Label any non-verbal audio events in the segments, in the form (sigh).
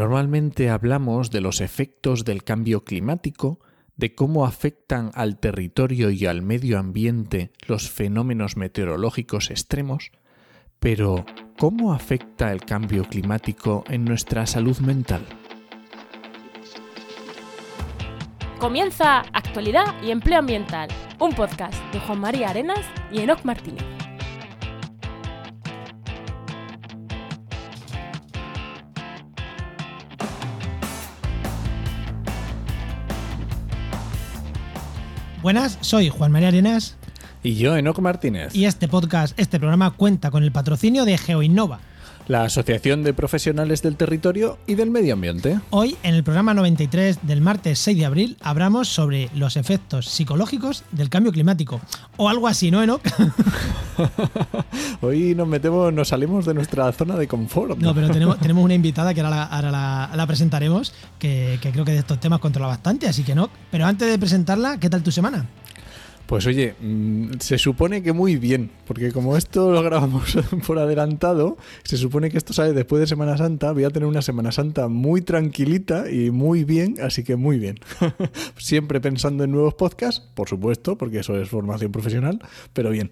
Normalmente hablamos de los efectos del cambio climático, de cómo afectan al territorio y al medio ambiente los fenómenos meteorológicos extremos, pero ¿cómo afecta el cambio climático en nuestra salud mental? Comienza Actualidad y Empleo Ambiental, un podcast de Juan María Arenas y Enoc Martínez. Buenas, soy Juan María Arenas. Y yo, Enoc Martínez. Y este podcast, este programa cuenta con el patrocinio de GeoInnova, la Asociación de Profesionales del Territorio y del Medio Ambiente. Hoy, en el programa 93 del martes 6 de abril, hablamos sobre los efectos psicológicos del cambio climático. O algo así, ¿no, Enoch? (laughs) Hoy nos metemos, nos salimos de nuestra zona de confort. No, pero tenemos, tenemos una invitada que ahora, la, presentaremos, que, que, creo que de estos temas controla bastante, así que no. Pero antes de presentarla, ¿qué tal tu semana? Pues oye, mm, se supone que muy bien, porque como esto lo grabamos (laughs) por adelantado, se supone que esto sale después de Semana Santa, voy a tener una Semana Santa muy tranquilita y muy bien, así que muy bien. (laughs) Siempre pensando en nuevos podcasts, por supuesto, porque eso es formación profesional, pero bien.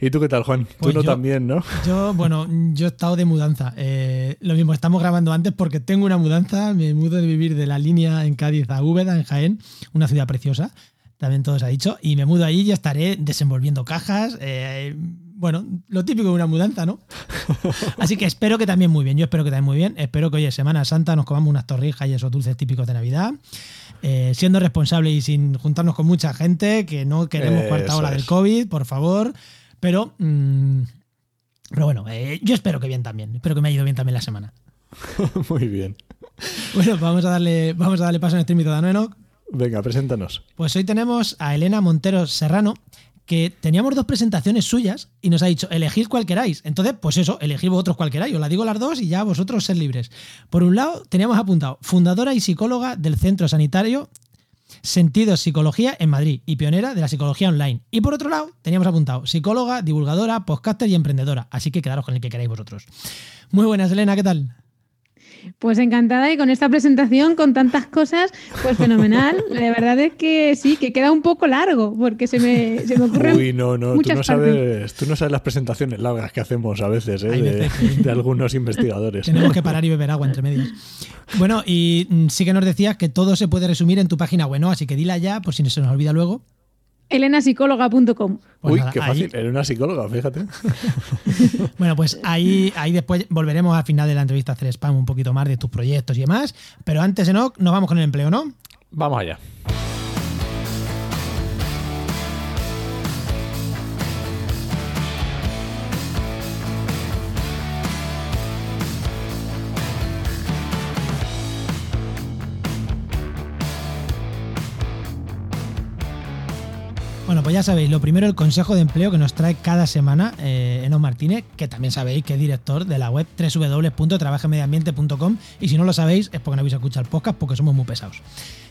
¿Y tú qué tal, Juan? tú pues no también, ¿no? (laughs) Yo, bueno, yo he estado de mudanza. Eh, lo mismo, estamos grabando antes porque tengo una mudanza. Me mudo de vivir de la línea en Cádiz a Úbeda, en Jaén, una ciudad preciosa también todo se ha dicho, y me mudo allí y estaré desenvolviendo cajas. Eh, bueno, lo típico de una mudanza, ¿no? (laughs) Así que espero que también muy bien. Yo espero que también muy bien. Espero que hoy es Semana Santa nos comamos unas torrijas y esos dulces típicos de Navidad. Eh, siendo responsable y sin juntarnos con mucha gente, que no queremos cuarta ola del COVID, por favor. Pero, mm, pero bueno, eh, yo espero que bien también. Espero que me haya ido bien también la semana. (laughs) muy bien. Bueno, vamos a darle, vamos a darle paso invitado, ¿no, Enoch? Venga, preséntanos. Pues hoy tenemos a Elena Montero Serrano, que teníamos dos presentaciones suyas y nos ha dicho, elegid cual queráis. Entonces, pues eso, elegid vosotros cual queráis. Os la digo las dos y ya vosotros ser libres. Por un lado, teníamos apuntado, fundadora y psicóloga del Centro Sanitario Sentido Psicología en Madrid y pionera de la psicología online. Y por otro lado, teníamos apuntado, psicóloga, divulgadora, podcaster y emprendedora. Así que quedaros con el que queráis vosotros. Muy buenas, Elena, ¿qué tal? Pues encantada y con esta presentación, con tantas cosas, pues fenomenal. (laughs) La verdad es que sí, que queda un poco largo, porque se me, se me ocurren. Uy, no, no, tú no, sabes, tú no sabes las presentaciones largas que hacemos a veces, ¿eh? de, algunos investigadores. Tenemos que parar y beber agua entre medios. Bueno, y sí que nos decías que todo se puede resumir en tu página web, ¿no? Así que dila ya, por si no se nos olvida luego elenapsicóloga.com. Uy, qué fácil, Elena psicóloga, fíjate. (laughs) bueno, pues ahí, ahí después volveremos al final de la entrevista a hacer spam un poquito más de tus proyectos y demás. Pero antes, no, nos vamos con el empleo, ¿no? Vamos allá. Bueno, pues ya sabéis, lo primero el consejo de empleo que nos trae cada semana eh, Martínez, que también sabéis que es director de la web www.trabajemediambiente.com y si no lo sabéis es porque no habéis escuchado el podcast porque somos muy pesados,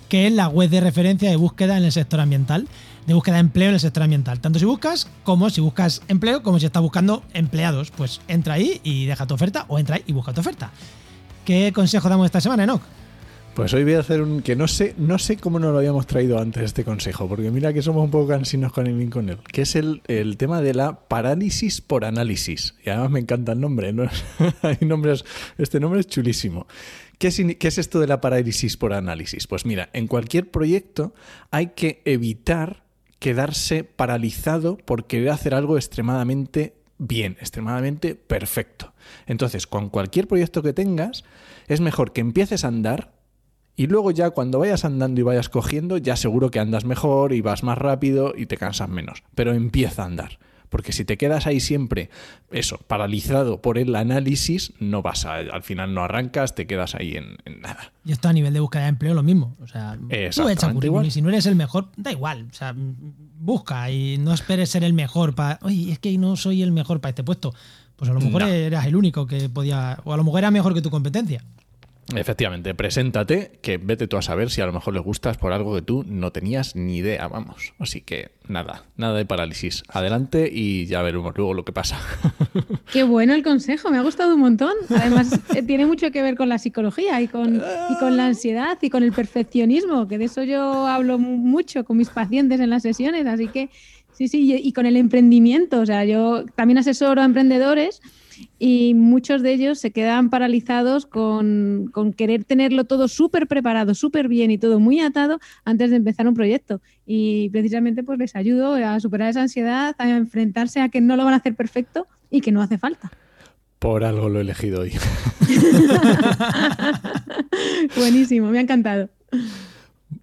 que es la web de referencia de búsqueda en el sector ambiental, de búsqueda de empleo en el sector ambiental, tanto si buscas como si buscas empleo como si estás buscando empleados, pues entra ahí y deja tu oferta o entra ahí y busca tu oferta. ¿Qué consejo damos esta semana, Enoch? Pues hoy voy a hacer un que no sé, no sé cómo no lo habíamos traído antes este consejo, porque mira que somos un poco cansinos con el con él, que es el, tema de la parálisis por análisis. Y además me encanta el nombre, ¿no? (laughs) Hay nombres, este nombre es chulísimo. ¿Qué ¿Qué es esto de la parálisis por análisis? Pues mira, en cualquier proyecto hay que evitar quedarse paralizado por querer hacer algo extremadamente bien, extremadamente perfecto. Entonces, con cualquier proyecto que tengas, es mejor que empieces a andar y luego ya cuando vayas andando y vayas cogiendo, ya seguro que andas mejor y vas más rápido y te cansas menos. Pero empieza a andar. Porque si te quedas ahí siempre, eso, paralizado por el análisis, no vas a, al final no arrancas, te quedas ahí en, nada. Y esto a nivel de búsqueda de empleo lo mismo. O sea, tú echa currículum y si no eres el mejor, da igual. O sea, busca y no esperes ser el mejor para. Oye, es que no soy el mejor para este puesto. Pues a lo mejor eras el único que podía. O a lo mejor era mejor que tu competencia. Efectivamente, preséntate, que vete tú a saber si a lo mejor le gustas por algo que tú no tenías ni idea, vamos. Así que nada, nada de parálisis. Adelante y ya veremos luego lo que pasa. (laughs) Qué bueno el consejo, me ha gustado un montón. Además, eh, tiene mucho que ver con la psicología y con, y con la ansiedad y con el perfeccionismo, que de eso yo hablo mucho con mis pacientes en las sesiones, así que sí, sí, y con el emprendimiento. O sea, yo también asesoro a emprendedores y muchos de ellos se quedan paralizados con, querer tenerlo todo súper preparado, súper bien y todo muy atado antes de empezar un proyecto. Y precisamente pues les ayudo a superar esa ansiedad, a enfrentarse a que no lo van a hacer perfecto y que no hace falta. Por algo lo he elegido hoy. (laughs) Buenísimo, me ha encantado.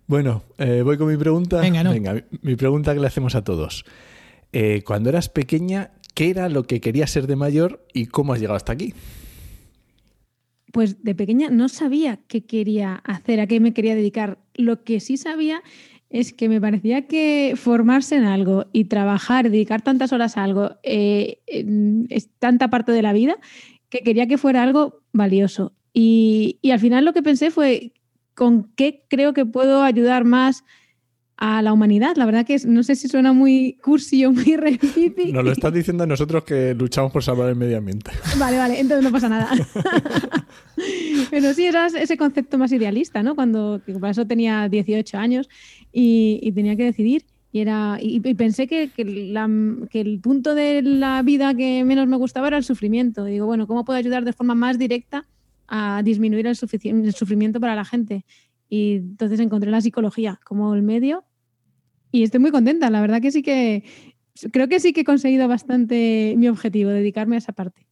Bueno, eh, voy con mi pregunta. Venga, no. Venga, mi pregunta que le hacemos a todos. Eh, cuando eras pequeña, ¿Qué era lo que querías ser de mayor y cómo has llegado hasta aquí? Pues de pequeña no sabía qué quería hacer, a qué me quería dedicar. Lo que sí sabía es que me parecía que formarse en algo y trabajar, dedicar tantas horas a algo, eh, es tanta parte de la vida que quería que fuera algo valioso. Y, y, al final lo que pensé fue con qué creo que puedo ayudar más a la humanidad. La verdad que no sé si suena muy cursi o muy (laughs) repipi. Nos lo estás diciendo a nosotros que luchamos por salvar el medio ambiente. Vale, vale, entonces no pasa nada. (laughs) Pero sí era ese concepto más idealista, ¿no? Cuando, por eso tenía 18 años y, tenía que decidir. Y, era, y, pensé que, que, el punto de la vida que menos me gustaba era el sufrimiento. Y digo, bueno, ¿cómo puedo ayudar de forma más directa a disminuir el, el sufrimiento para la gente? Y entonces encontré la psicología como el medio y estoy muy contenta, la verdad que sí que creo que sí que he conseguido bastante mi objetivo, dedicarme a esa parte.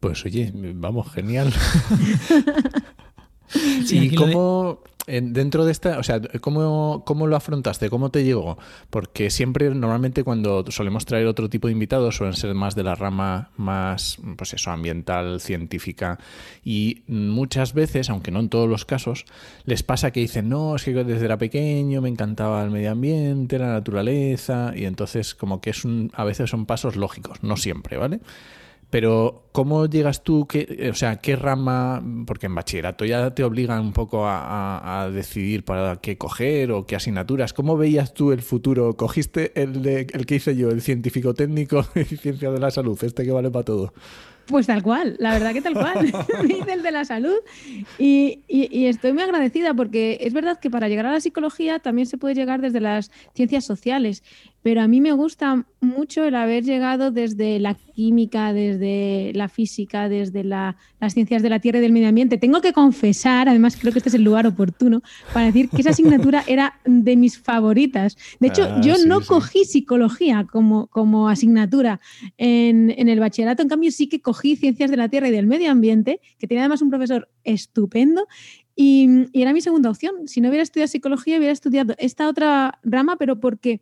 Pues oye, vamos, genial. (laughs) (laughs) ¿Y cómo, dentro de esta, o sea, ¿cómo, ¿cómo, lo afrontaste? ¿Cómo te llegó? Porque siempre, normalmente, cuando solemos traer otro tipo de invitados, suelen ser más de la rama más, pues eso, ambiental, científica. Y muchas veces, aunque no en todos los casos, les pasa que dicen, no, es que desde era pequeño me encantaba el medio ambiente, la naturaleza, y entonces, como que es un, a veces son pasos lógicos, no siempre, ¿vale? Pero, ¿cómo llegas tú? Qué, o sea, ¿qué rama? Porque en bachillerato ya te obligan un poco a, decidir para qué coger o qué asignaturas. ¿Cómo veías tú el futuro? ¿Cogiste el, de, el que hice yo, el científico técnico (laughs) y ciencia de la salud, este que vale para todo? Pues tal cual, la verdad que tal cual. (laughs) (laughs) Me hice el de la salud y, estoy muy agradecida porque es verdad que para llegar a la psicología también se puede llegar desde las ciencias sociales, pero a mí me gusta mucho el haber llegado desde la química, desde la física, desde las ciencias de la tierra y del medio ambiente. Tengo que confesar, además creo que este es el lugar oportuno, para decir que esa asignatura era de mis favoritas. De hecho, ah, yo no cogí psicología como, como asignatura en, en el bachillerato, en cambio sí que cogí Ciencias de la Tierra y del Medio Ambiente, que tenía además un profesor estupendo, y, era mi segunda opción. Si no hubiera estudiado psicología, hubiera estudiado esta otra rama, pero porque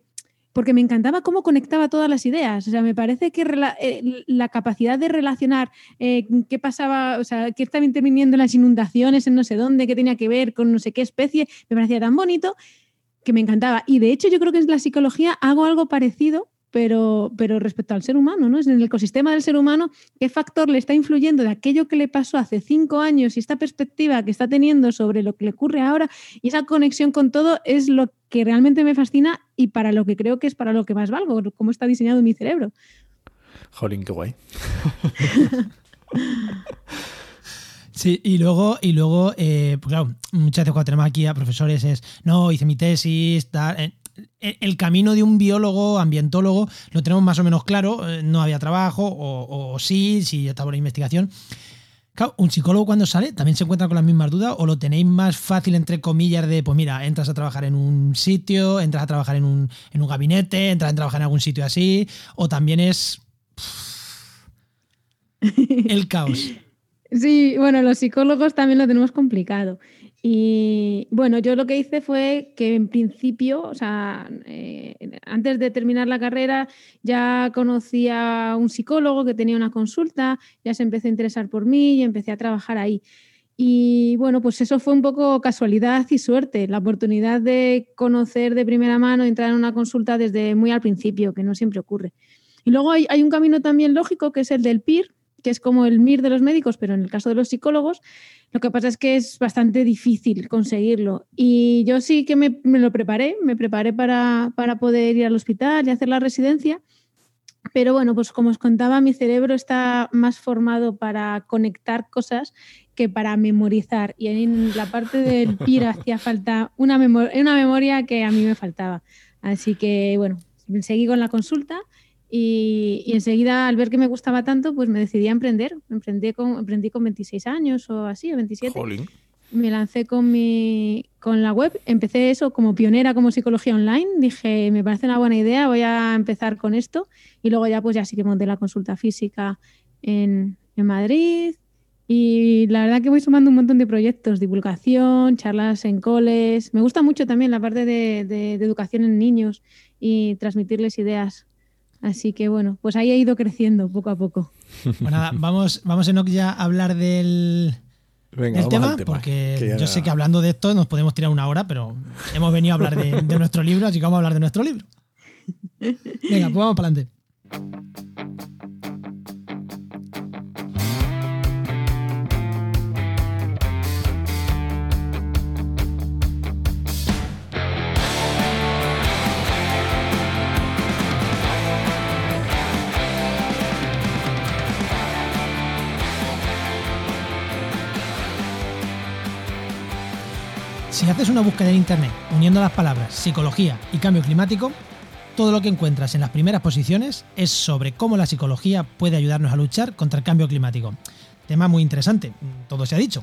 porque me encantaba cómo conectaba todas las ideas. O sea, me parece que eh, la capacidad de relacionar eh, qué pasaba, o sea, qué estaba interviniendo en las inundaciones en no sé dónde, qué tenía que ver con no sé qué especie, me parecía tan bonito que me encantaba. Y de hecho, yo creo que en la psicología hago algo parecido, pero, pero respecto al ser humano, ¿no? Es en el ecosistema del ser humano, ¿qué factor le está influyendo de aquello que le pasó hace cinco años y esta perspectiva que está teniendo sobre lo que le ocurre ahora y esa conexión con todo es lo que realmente me fascina y para lo que creo que es para lo que más valgo, cómo está diseñado mi cerebro. Jolín, qué guay. (laughs) Sí, y luego, y luego eh, pues claro, muchas veces cuando tenemos aquí a profesores es, no, hice mi tesis, tal, eh, el camino de un biólogo, ambientólogo, lo tenemos más o menos claro, eh, no había trabajo, o, sí, si estaba la investigación. Claro, un psicólogo cuando sale también se encuentra con las mismas dudas o lo tenéis más fácil, entre comillas, de, pues mira, entras a trabajar en un sitio, entras a trabajar en un, en un gabinete, entras a trabajar en algún sitio así, o también es el caos. (laughs) Sí, bueno, los psicólogos también lo tenemos complicado. Y bueno, yo lo que hice fue que en principio, o sea, eh, antes de terminar la carrera, ya conocí a un psicólogo que tenía una consulta, ya se empezó a interesar por mí y empecé a trabajar ahí. Y bueno, pues eso fue un poco casualidad y suerte, la oportunidad de conocer de primera mano, entrar en una consulta desde muy al principio, que no siempre ocurre. Y luego hay, hay un camino también lógico, que es el del PIR, que es como el MIR de los médicos, pero en el caso de los psicólogos, lo que pasa es que es bastante difícil conseguirlo. Y yo sí que me, lo preparé, me preparé para, para poder ir al hospital y hacer la residencia. Pero bueno, pues como os contaba, mi cerebro está más formado para conectar cosas que para memorizar. Y en la parte del PIR (laughs) hacía falta una, una memoria que a mí me faltaba. Así que bueno, seguí con la consulta y, enseguida, al ver que me gustaba tanto, pues me decidí a emprender. Emprendí con, emprendí con 26 años o así, o 27. Me lancé con, mi, con la web. Empecé eso como pionera, como psicología online. Dije, me parece una buena idea, voy a empezar con esto. Y luego ya, pues ya sí que monté la consulta física en, en Madrid. Y la verdad que voy sumando un montón de proyectos, divulgación, charlas en coles. Me gusta mucho también la parte de, de educación en niños y transmitirles ideas Así que bueno, pues ahí ha ido creciendo poco a poco. (laughs) Pues nada, vamos, vamos Enoch ya a hablar del, tema, porque yo sé que hablando de esto nos podemos tirar una hora, pero hemos venido a hablar de, de nuestro libro, así que vamos a hablar de nuestro libro. (laughs) Venga, pues vamos para adelante. Si haces una búsqueda en Internet uniendo las palabras psicología y cambio climático, todo lo que encuentras en las primeras posiciones es sobre cómo la psicología puede ayudarnos a luchar contra el cambio climático. Tema muy interesante, todo se ha dicho.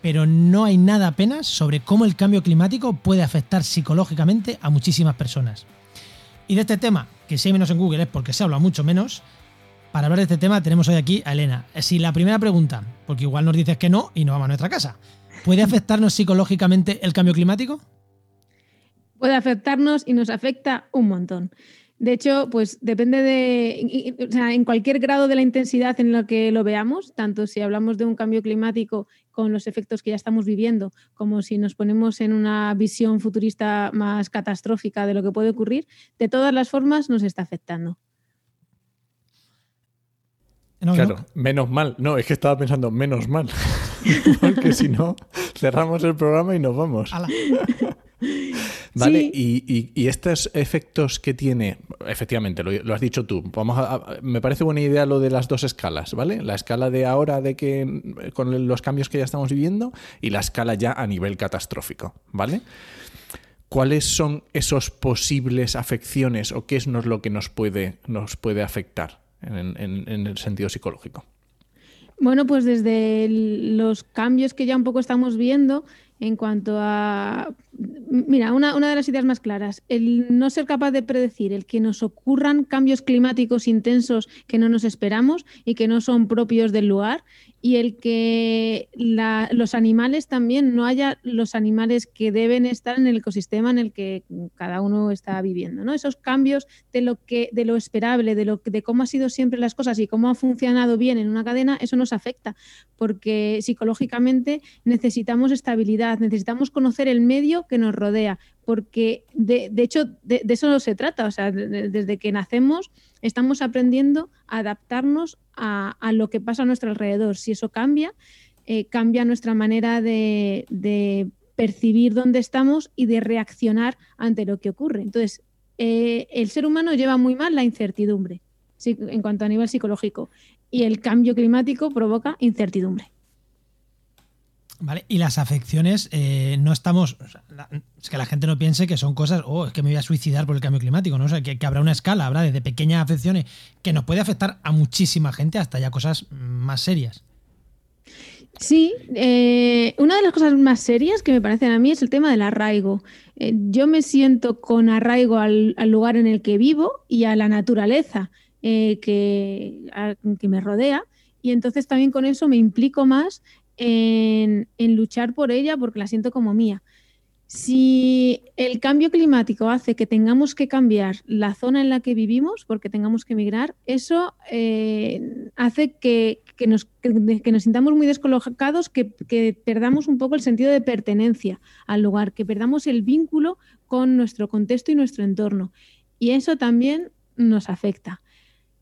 Pero no hay nada apenas sobre cómo el cambio climático puede afectar psicológicamente a muchísimas personas. Y de este tema, que si hay menos en Google es porque se habla mucho menos, para hablar de este tema tenemos hoy aquí a Elena. Si la primera pregunta, porque igual nos dices que no y nos vamos a nuestra casa. ¿Puede afectarnos psicológicamente el cambio climático? Puede afectarnos y nos afecta un montón. De hecho, pues depende de, o sea, en cualquier grado de la intensidad en lo que lo veamos, tanto si hablamos de un cambio climático con los efectos que ya estamos viviendo, como si nos ponemos en una visión futurista más catastrófica de lo que puede ocurrir, de todas las formas nos está afectando. claro, menos mal. No, es que estaba pensando, menos mal. (laughs) (laughs) Porque si no, cerramos el programa y nos vamos. (laughs) Vale, y, estos efectos que tiene, efectivamente, lo, has dicho tú, vamos a, me parece buena idea lo de las dos escalas, ¿vale? La escala de ahora de que con los cambios que ya estamos viviendo y la escala ya a nivel catastrófico, ¿vale? ¿Cuáles son esos posibles afecciones o qué es lo que nos puede, nos puede afectar en el sentido psicológico? Bueno, pues desde los cambios que ya un poco estamos viendo en cuanto a... Mira, una, una, de las ideas más claras, el no ser capaz de predecir, el que nos ocurran cambios climáticos intensos que no nos esperamos y que no son propios del lugar y el que los animales también no haya los animales que deben estar en el ecosistema en el que cada uno está viviendo, ¿no? Esos cambios de lo que de lo esperable, de lo de cómo han sido siempre las cosas y cómo ha funcionado bien en una cadena, eso nos afecta, porque psicológicamente necesitamos estabilidad, necesitamos conocer el medio que nos rodea, porque de, hecho de, eso no se trata, o sea, desde que nacemos estamos aprendiendo a adaptarnos a, lo que pasa a nuestro alrededor. Si eso cambia, eh, cambia nuestra manera de, percibir dónde estamos y de reaccionar ante lo que ocurre. Entonces, eh, el ser humano lleva muy mal la incertidumbre en cuanto a nivel psicológico y el cambio climático provoca incertidumbre. Vale, y las afecciones, eh, no estamos. es que la gente no piense que son cosas, oh, es que me voy a suicidar por el cambio climático, ¿no? O que, habrá una escala, habrá desde pequeñas afecciones que nos puede afectar a muchísima gente hasta ya cosas más serias. Sí, eh, una de las cosas más serias que me parecen a mí es el tema del arraigo. Eh, yo me siento con arraigo al, lugar en el que vivo y a la naturaleza que, que me rodea y entonces también con eso me implico más en, luchar por ella porque la siento como mía. Si el cambio climático hace que tengamos que cambiar la zona en la que vivimos porque tengamos que emigrar, eso eh, hace que, nos, nos, sintamos muy descolocados, que, que, perdamos un poco el sentido de pertenencia al lugar, que perdamos el vínculo con nuestro contexto y nuestro entorno. Y eso también nos afecta.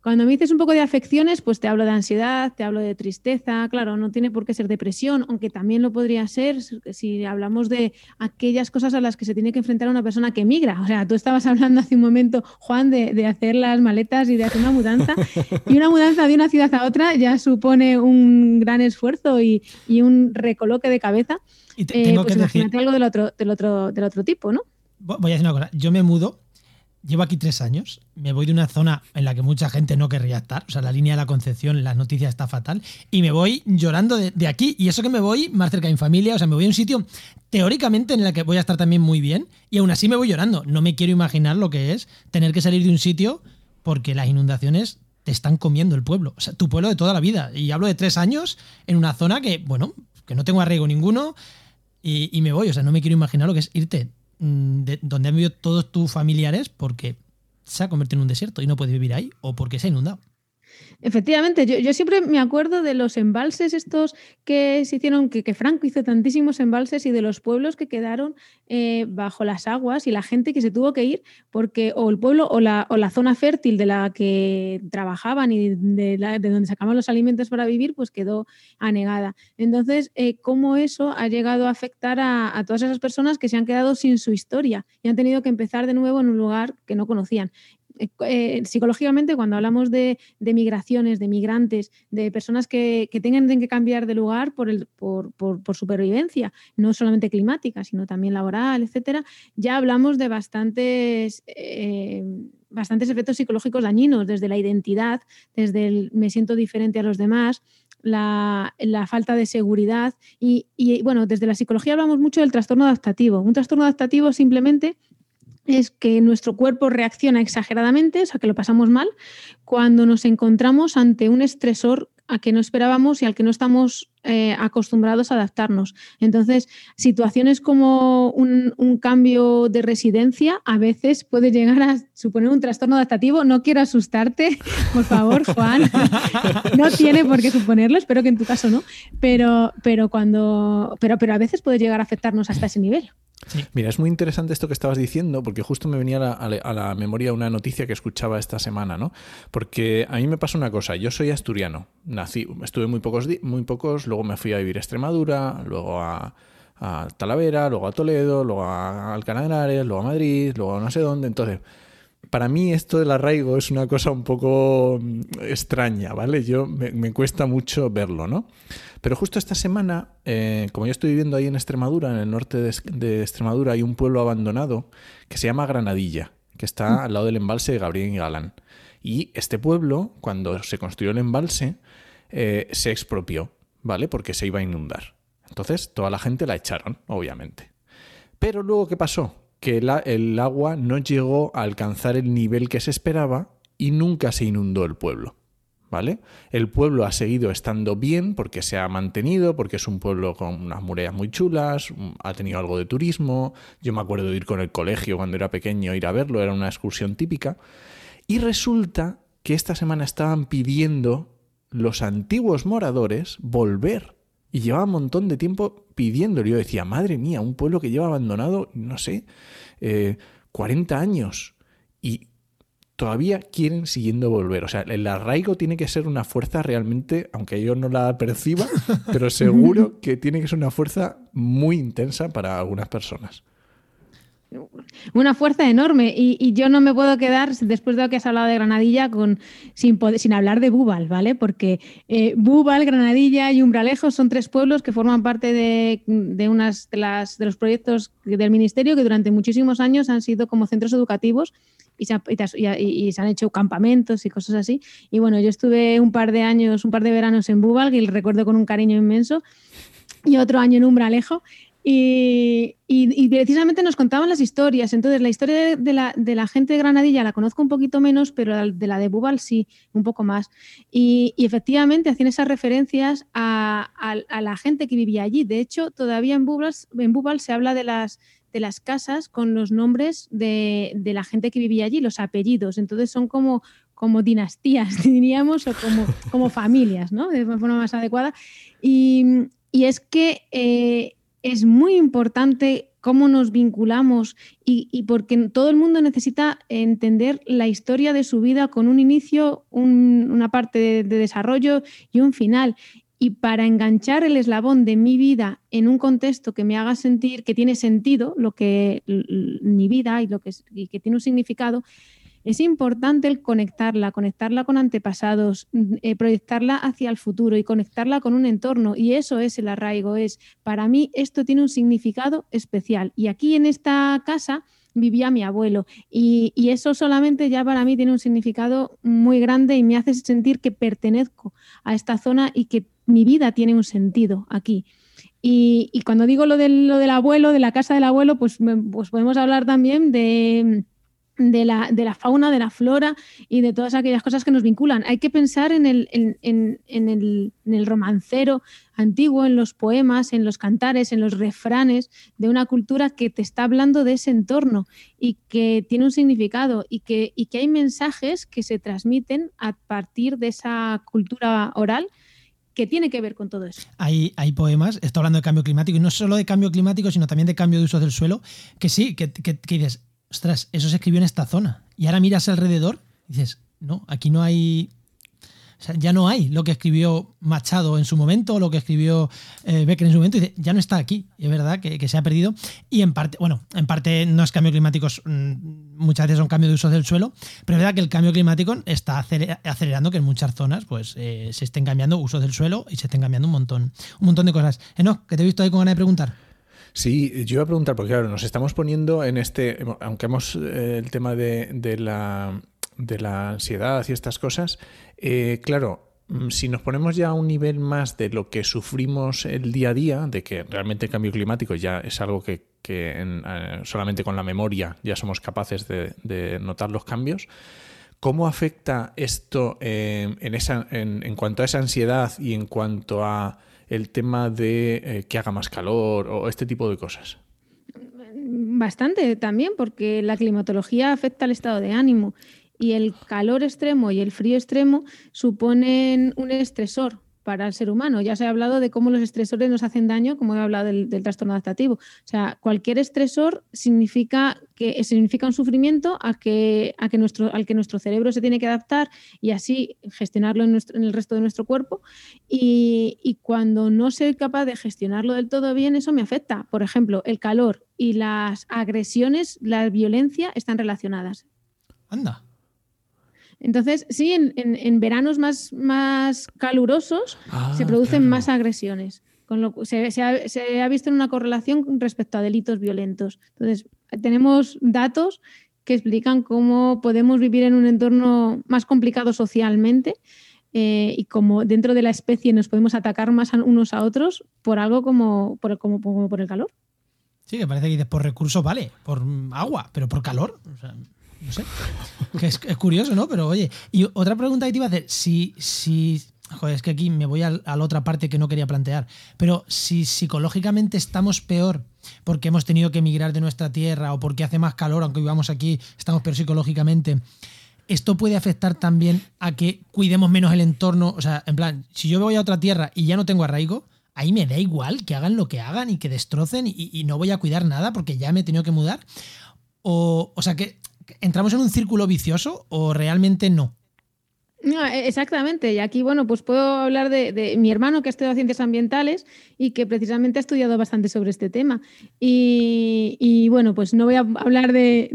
Cuando me dices un poco de afecciones, pues te hablo de ansiedad, te hablo de tristeza, claro, no tiene por qué ser depresión, aunque también lo podría ser si hablamos de aquellas cosas a las que se tiene que enfrentar una persona que migra. O sea, tú estabas (laughs) hablando hace un momento, Juan, de, hacer las maletas y de hacer una mudanza, (laughs) y una mudanza de una ciudad a otra ya supone un gran esfuerzo y, un recoloque de cabeza. Y tengo eh, pues que decir... algo del otro, del, otro, del otro tipo, ¿no? Voy a decir una cosa, yo me mudo llevo aquí tres años, me voy de una zona en la que mucha gente no querría estar, o sea, la línea de la Concepción, la noticia está fatal, y me voy llorando de, aquí, y eso que me voy más cerca de mi familia, o sea, me voy a un sitio teóricamente en el que voy a estar también muy bien, y aún así me voy llorando. No me quiero imaginar lo que es tener que salir de un sitio porque las inundaciones te están comiendo el pueblo, o sea, tu pueblo de toda la vida, y hablo de tres años en una zona que, bueno, que no tengo arraigo ninguno, y, y me voy, o sea, no me quiero imaginar lo que es irte Mm, donde han vivido todos tus familiares porque se ha convertido en un desierto y no puedes vivir ahí o porque se ha inundado. Efectivamente, yo, siempre me acuerdo de los embalses estos que se hicieron, que, Franco hizo tantísimos embalses y de los pueblos que quedaron eh, bajo las aguas y la gente que se tuvo que ir porque o el pueblo o la, o la zona fértil de la que trabajaban y de, donde sacaban los alimentos para vivir, pues quedó anegada. Entonces, eh, ¿cómo eso ha llegado a afectar a, a todas esas personas que se han quedado sin su historia y han tenido que empezar de nuevo en un lugar que no conocían? Eh, eh, psicológicamente, cuando hablamos de, migraciones, de migrantes, de personas que, tengan que cambiar de lugar por, supervivencia, no solamente climática, sino también laboral, etcétera, ya hablamos de bastantes. Eh, bastantes efectos psicológicos dañinos, desde la identidad, desde el me siento diferente a los demás, la, falta de seguridad y, y, bueno, desde la psicología hablamos mucho del trastorno adaptativo. Un trastorno adaptativo simplemente es que nuestro cuerpo reacciona exageradamente, o sea, que lo pasamos mal, cuando nos encontramos ante un estresor a que no esperábamos y al que no estamos eh, acostumbrados a adaptarnos. Entonces, situaciones como un, cambio de residencia a veces puede llegar a suponer un trastorno adaptativo. No quiero asustarte, por favor, (laughs) Juan. no tiene por qué suponerlo, espero que en tu caso no. Pero, pero, cuando, pero, pero a veces puede llegar a afectarnos hasta ese nivel. Mira, es muy interesante esto que estabas diciendo, porque justo me venía a la, memoria una noticia que escuchaba esta semana, ¿no? Porque a mí me pasa una cosa, yo soy asturiano, nací, estuve muy pocos, muy pocos, luego me fui a vivir a Extremadura, luego a, Talavera, luego a Toledo, luego a Alcalá luego a Madrid, luego a no sé dónde, entonces para mí esto del arraigo es una cosa un poco mm, extraña, ¿vale? Yo me, cuesta mucho verlo, ¿no? Pero justo esta semana, eh, como yo estoy viviendo ahí en Extremadura, en el norte de, Extremadura, hay un pueblo abandonado que se llama Granadilla, que está mm. al lado del embalse de Gabriel y Galán. Y este pueblo, cuando se construyó el embalse, eh, se expropió, ¿vale? Porque se iba a inundar. Entonces, toda la gente la echaron, obviamente. Pero luego, ¿qué pasó? Que el agua no llegó a alcanzar el nivel que se esperaba y nunca se inundó el pueblo. ¿Vale? El pueblo ha seguido estando bien porque se ha mantenido, porque es un pueblo con unas murallas muy chulas, ha tenido algo de turismo. Yo me acuerdo de ir con el colegio cuando era pequeño, ir a verlo, era una excursión típica. Y resulta que esta semana estaban pidiendo los antiguos moradores volver y llevaba un montón de tiempo pidiéndolo. Yo decía, madre mía, un pueblo que lleva abandonado, no sé, 40 eh, años. Y todavía quieren siguiendo volver. O sea, el arraigo tiene que ser una fuerza realmente, aunque yo no la perciba, pero (laughs) seguro que tiene que ser una fuerza muy intensa para algunas personas una fuerza enorme. Y, yo no me puedo quedar, después de lo que has hablado de Granadilla, con, sin, sin hablar de Búbal, ¿vale? Porque eh, Búbal, Granadilla y Umbralejo son tres pueblos que forman parte de, de unas de, las, de los proyectos del Ministerio que durante muchísimos años han sido como centros educativos y se, han hecho campamentos y cosas así. Y bueno, yo estuve un par de años, un par de veranos en Búbal, que recuerdo con un cariño inmenso, y otro año en Umbralejo. Y, precisamente nos contaban las historias. Entonces, la historia de, la, gente de Granadilla la conozco un poquito menos, pero de la de Bubal sí, un poco más. Y, efectivamente hacían esas referencias a, la gente que vivía allí. De hecho, todavía en Bubal, en se habla de las, de las casas con los nombres de, la gente que vivía allí, los apellidos. Entonces, son como, como dinastías, (laughs) diríamos, o como, como familias, ¿no? De forma más adecuada. Y, es que. Eh, es muy importante cómo nos vinculamos y, porque todo el mundo necesita entender la historia de su vida con un inicio, una parte de, desarrollo y un final. Y para enganchar el eslabón de mi vida en un contexto que me haga sentir que tiene sentido, lo que mi vida y lo que, y que tiene un significado, es importante el conectarla, conectarla con antepasados, eh, proyectarla hacia el futuro y conectarla con un entorno. Y eso es el arraigo, es, para mí esto tiene un significado especial. Y aquí en esta casa vivía mi abuelo. Y, eso solamente ya para mí tiene un significado muy grande y me hace sentir que pertenezco a esta zona y que mi vida tiene un sentido aquí. Y, cuando digo lo del, lo del abuelo, de la casa del abuelo, pues, pues podemos hablar también de de la, de la, fauna, de la flora y de todas aquellas cosas que nos vinculan. Hay que pensar en el, en, en, en, el, romancero antiguo, en los poemas, en los cantares, en los refranes de una cultura que te está hablando de ese entorno y que tiene un significado y que, y que hay mensajes que se transmiten a partir de esa cultura oral que tiene que ver con todo eso. Hay, hay poemas, estoy hablando de cambio climático, y no solo de cambio climático, sino también de cambio de uso del suelo, que sí, que, que, que dices, ostras, eso se escribió en esta zona. Y ahora miras alrededor y dices, no, aquí no hay. O sea, ya no hay lo que escribió Machado en su momento, lo que escribió eh, Becker en su momento, y ya no está aquí. Y es verdad que, se ha perdido. Y en parte, bueno, en parte no es cambio climático, mm, muchas veces son cambio de uso del suelo, pero es verdad que el cambio climático está acelerando que en muchas zonas pues eh, se estén cambiando usos del suelo y se estén cambiando un montón, un montón de cosas. Eno, que te he visto ahí con ganas de preguntar. Sí, yo iba a preguntar, porque claro, nos estamos poniendo en este, aunque hemos eh, el tema de, de, la, de, la, ansiedad y estas cosas, eh, claro, mm, si nos ponemos ya a un nivel más de lo que sufrimos el día a día, de que realmente el cambio climático ya es algo que, eh, solamente con la memoria ya somos capaces de, de notar los cambios, ¿cómo afecta esto en, esa, en, en cuanto a esa ansiedad y en cuanto a el tema de eh, que haga más calor o este tipo de cosas? Bastante también, porque la climatología afecta al estado de ánimo y el calor extremo y el frío extremo suponen un estresor para el ser humano. Ya se ha hablado de cómo los estresores nos hacen daño, como he hablado del, trastorno adaptativo. O sea, cualquier estresor significa que significa un sufrimiento que, nuestro, al que nuestro cerebro se tiene que adaptar y así gestionarlo en, en el resto de nuestro cuerpo. Y, y, cuando no soy capaz de gestionarlo del todo bien, eso me afecta. Por ejemplo, el calor y las agresiones, la violencia están relacionadas. Anda. Entonces, sí, en, veranos más, más calurosos ah, se producen más agresiones. Con lo, se, se, ha, se, ha, visto en una correlación respecto a delitos violentos. Entonces, tenemos datos que explican cómo podemos vivir en un entorno más complicado socialmente eh, y cómo dentro de la especie nos podemos atacar más unos a otros por algo como por, como, por el calor. Sí, que parece que dices por recursos vale, por agua, pero por calor. O sea, no sé. Es, curioso, ¿no? Pero oye, y otra pregunta que te iba a hacer, si, si joder, es que aquí me voy a, la otra parte que no quería plantear, pero si psicológicamente estamos peor porque hemos tenido que emigrar de nuestra tierra o porque hace más calor, aunque vivamos aquí, estamos peor psicológicamente, esto puede afectar también a que cuidemos menos el entorno, o sea, en plan, si yo voy a otra tierra y ya no tengo arraigo, ahí me da igual que hagan lo que hagan y que destrocen y, y no voy a cuidar nada porque ya me he tenido que mudar. O, o sea que ¿entramos en un círculo vicioso o realmente no? No, e, exactamente. Y aquí, bueno, pues puedo hablar de, mi hermano que ha estudiado ciencias ambientales y que precisamente ha estudiado bastante sobre este tema. Y, bueno, pues no voy a hablar de,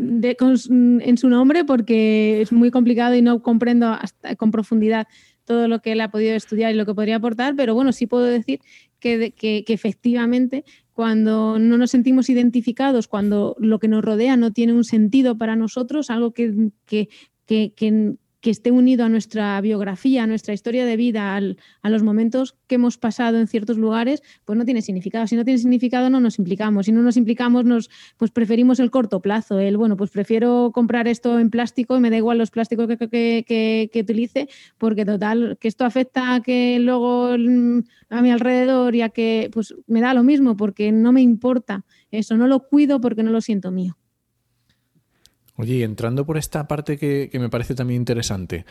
en su nombre porque es muy complicado y no comprendo hasta, con profundidad todo lo que él ha podido estudiar y lo que podría aportar, pero bueno, sí puedo decir que, que efectivamente cuando no nos sentimos identificados, cuando lo que nos rodea no tiene un sentido para nosotros, algo que, que, que, que esté unido a nuestra biografía, a nuestra historia de vida, a los momentos que hemos pasado en ciertos lugares, pues no tiene significado. Si no tiene significado, no nos implicamos. Si no nos implicamos, nos, pues preferimos el corto plazo. El, bueno, pues prefiero comprar esto en plástico y me da igual los plásticos que, que, utilice, porque total, que esto afecta a que luego mm, a mi alrededor y a que, pues me da lo mismo, porque no me importa eso, no lo cuido porque no lo siento mío. Oye, y entrando por esta parte que, me parece también interesante,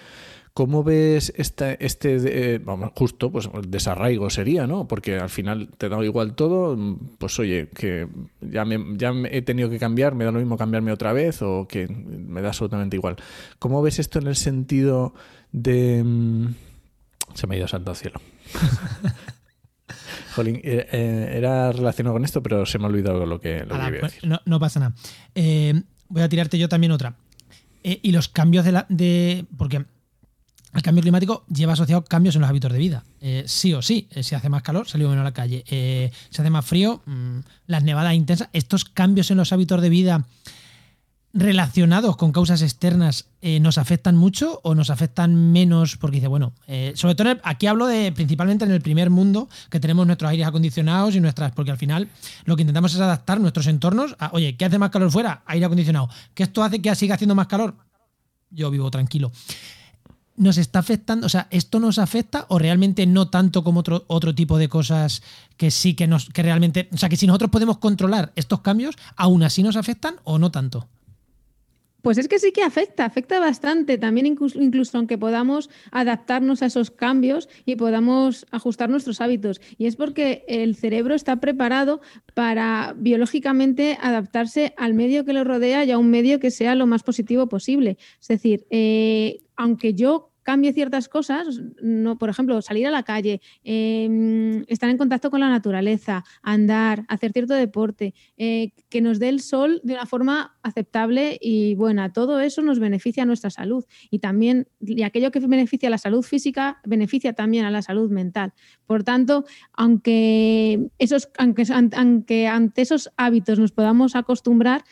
¿cómo ves esta, este, eh, vamos, justo, pues desarraigo sería, ¿no? Porque al final te da igual todo, pues oye, que ya, me, ya he tenido que cambiar, me da lo mismo cambiarme otra vez o que me da absolutamente igual. ¿Cómo ves esto en el sentido de... Mm, se me ha ido santo al cielo. (laughs) Jolín, eh, eh, era relacionado con esto, pero se me ha olvidado lo que, lo que pues, No, no, pasa nada. Eh, voy a tirarte yo también otra. Eh, y los cambios de la. De, porque el cambio climático lleva asociado cambios en los hábitos de vida. Eh, sí o sí. Eh, si hace más calor, salimos menos a la calle. si hace más frío, mm, las nevadas intensas. Estos cambios en los hábitos de vida relacionados con causas externas eh, nos afectan mucho o nos afectan menos? Porque dice, bueno, eh, sobre todo aquí hablo de principalmente en el primer mundo, que tenemos nuestros aires acondicionados y nuestras, porque al final lo que intentamos es adaptar nuestros entornos a, oye, ¿qué hace más calor fuera? Aire acondicionado. ¿Qué esto hace que siga haciendo más calor? Yo vivo tranquilo. ¿Nos está afectando? O sea, ¿esto nos afecta o realmente no tanto como otro, otro tipo de cosas que sí que nos, que realmente, o sea, que si nosotros podemos controlar estos cambios, aún así nos afectan o no tanto? Pues es que sí que afecta, afecta bastante, también incluso, incluso, aunque podamos adaptarnos a esos cambios y podamos ajustar nuestros hábitos. Y es porque el cerebro está preparado para biológicamente adaptarse al medio que lo rodea y a un medio que sea lo más positivo posible. Es decir, eh, aunque yo cambie ciertas cosas, no, por ejemplo, salir a la calle, em, estar en contacto con la naturaleza, andar, hacer cierto deporte, eh, que nos dé el sol de una forma aceptable y buena. Todo eso nos beneficia a nuestra salud y también, y aquello que beneficia a la salud física, beneficia también a la salud mental. Por tanto, aunque, esos, aunque, aunque ante esos hábitos nos podamos acostumbrar,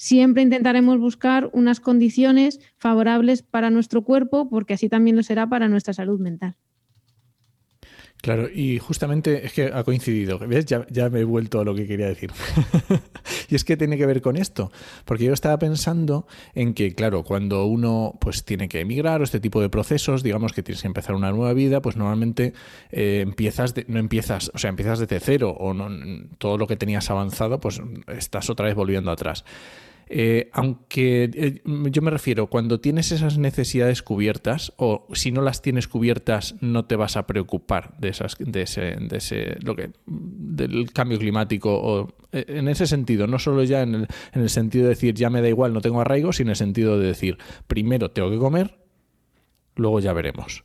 siempre intentaremos buscar unas condiciones favorables para nuestro cuerpo, porque así también lo será para nuestra salud mental. Claro, y justamente es que ha coincidido, ¿ves? Ya, me he vuelto a lo que quería decir. (laughs) y es que tiene que ver con esto, porque yo estaba pensando en que, claro, cuando uno pues tiene que emigrar o este tipo de procesos, digamos que tienes que empezar una nueva vida, pues normalmente eh, empiezas, no empiezas, o sea, empiezas desde cero o no, todo lo que tenías avanzado, pues estás otra vez volviendo atrás. Eh, aunque eh, yo me refiero, cuando tienes esas necesidades cubiertas, o si no las tienes cubiertas, no te vas a preocupar de esas, de ese, de ese lo que, del cambio climático, o eh, en ese sentido, no solo ya en el, en el sentido de decir ya me da igual, no tengo arraigo, sino en el sentido de decir, primero tengo que comer, luego ya veremos.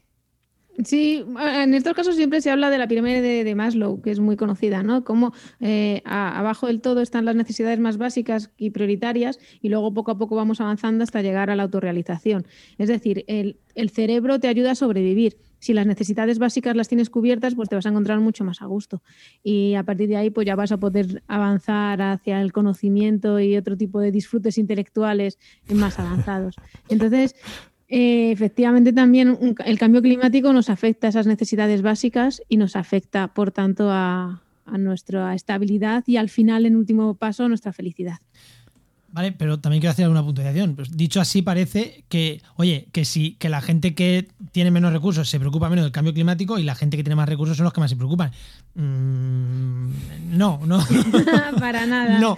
Sí, en estos casos siempre se habla de la pirámide de, Maslow, que es muy conocida, ¿no? Como eh, abajo del todo están las necesidades más básicas y prioritarias y luego poco a poco vamos avanzando hasta llegar a la autorrealización. Es decir, el, cerebro te ayuda a sobrevivir. Si las necesidades básicas las tienes cubiertas, pues te vas a encontrar mucho más a gusto. Y a partir de ahí, pues ya vas a poder avanzar hacia el conocimiento y otro tipo de disfrutes intelectuales más avanzados. Entonces, eh, efectivamente, también el cambio climático nos afecta a esas necesidades básicas y nos afecta, por tanto, a, a nuestra estabilidad y al final, en último paso, a nuestra felicidad. Vale, pero también quiero hacer alguna puntuación. Pues dicho así, parece que, oye, que si que la gente que tiene menos recursos se preocupa menos del cambio climático y la gente que tiene más recursos son los que más se preocupan. Mm, no, no. (laughs) Para nada. No.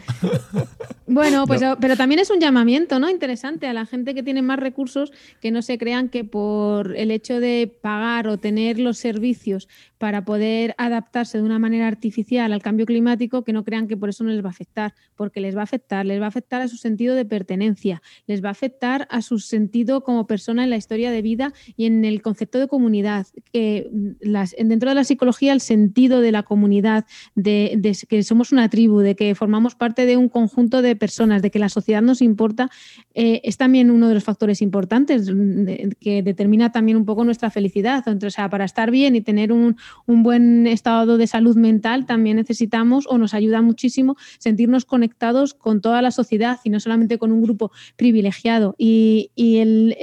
Bueno, pues pero también es un llamamiento, ¿no? Interesante a la gente que tiene más recursos que no se crean que por el hecho de pagar o tener los servicios para poder adaptarse de una manera artificial al cambio climático, que no crean que por eso no les va a afectar, porque les va a afectar, les va a afectar a su sentido de pertenencia, les va a afectar a su sentido como persona en la historia de vida y en el concepto de comunidad. Que las, dentro de la psicología, el sentido de la comunidad, de, que somos una tribu, de que formamos parte de un conjunto de personas, de que la sociedad nos importa, eh, es también uno de los factores importantes que determina también un poco nuestra felicidad. O sea, para estar bien y tener un, un buen estado de salud mental, también necesitamos o nos ayuda muchísimo sentirnos conectados con toda la sociedad y no solamente con un grupo privilegiado. Y, el,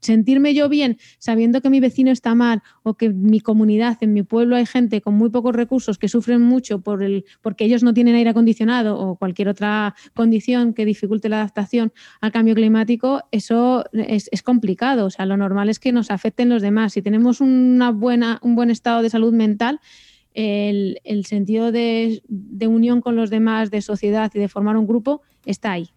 sentirme yo bien sabiendo que mi vecino está mal o que en mi comunidad, en mi pueblo hay gente con muy pocos recursos que sufren mucho por el, porque ellos no tienen aire acondicionado o cualquier otra condición que dificulte la adaptación al cambio climático, eso es, es complicado. O sea, lo normal es que nos afecten los demás. Si tenemos una buena, un buen estado de salud mental, el, sentido de, unión con los demás, de sociedad y de formar un grupo, está ahí.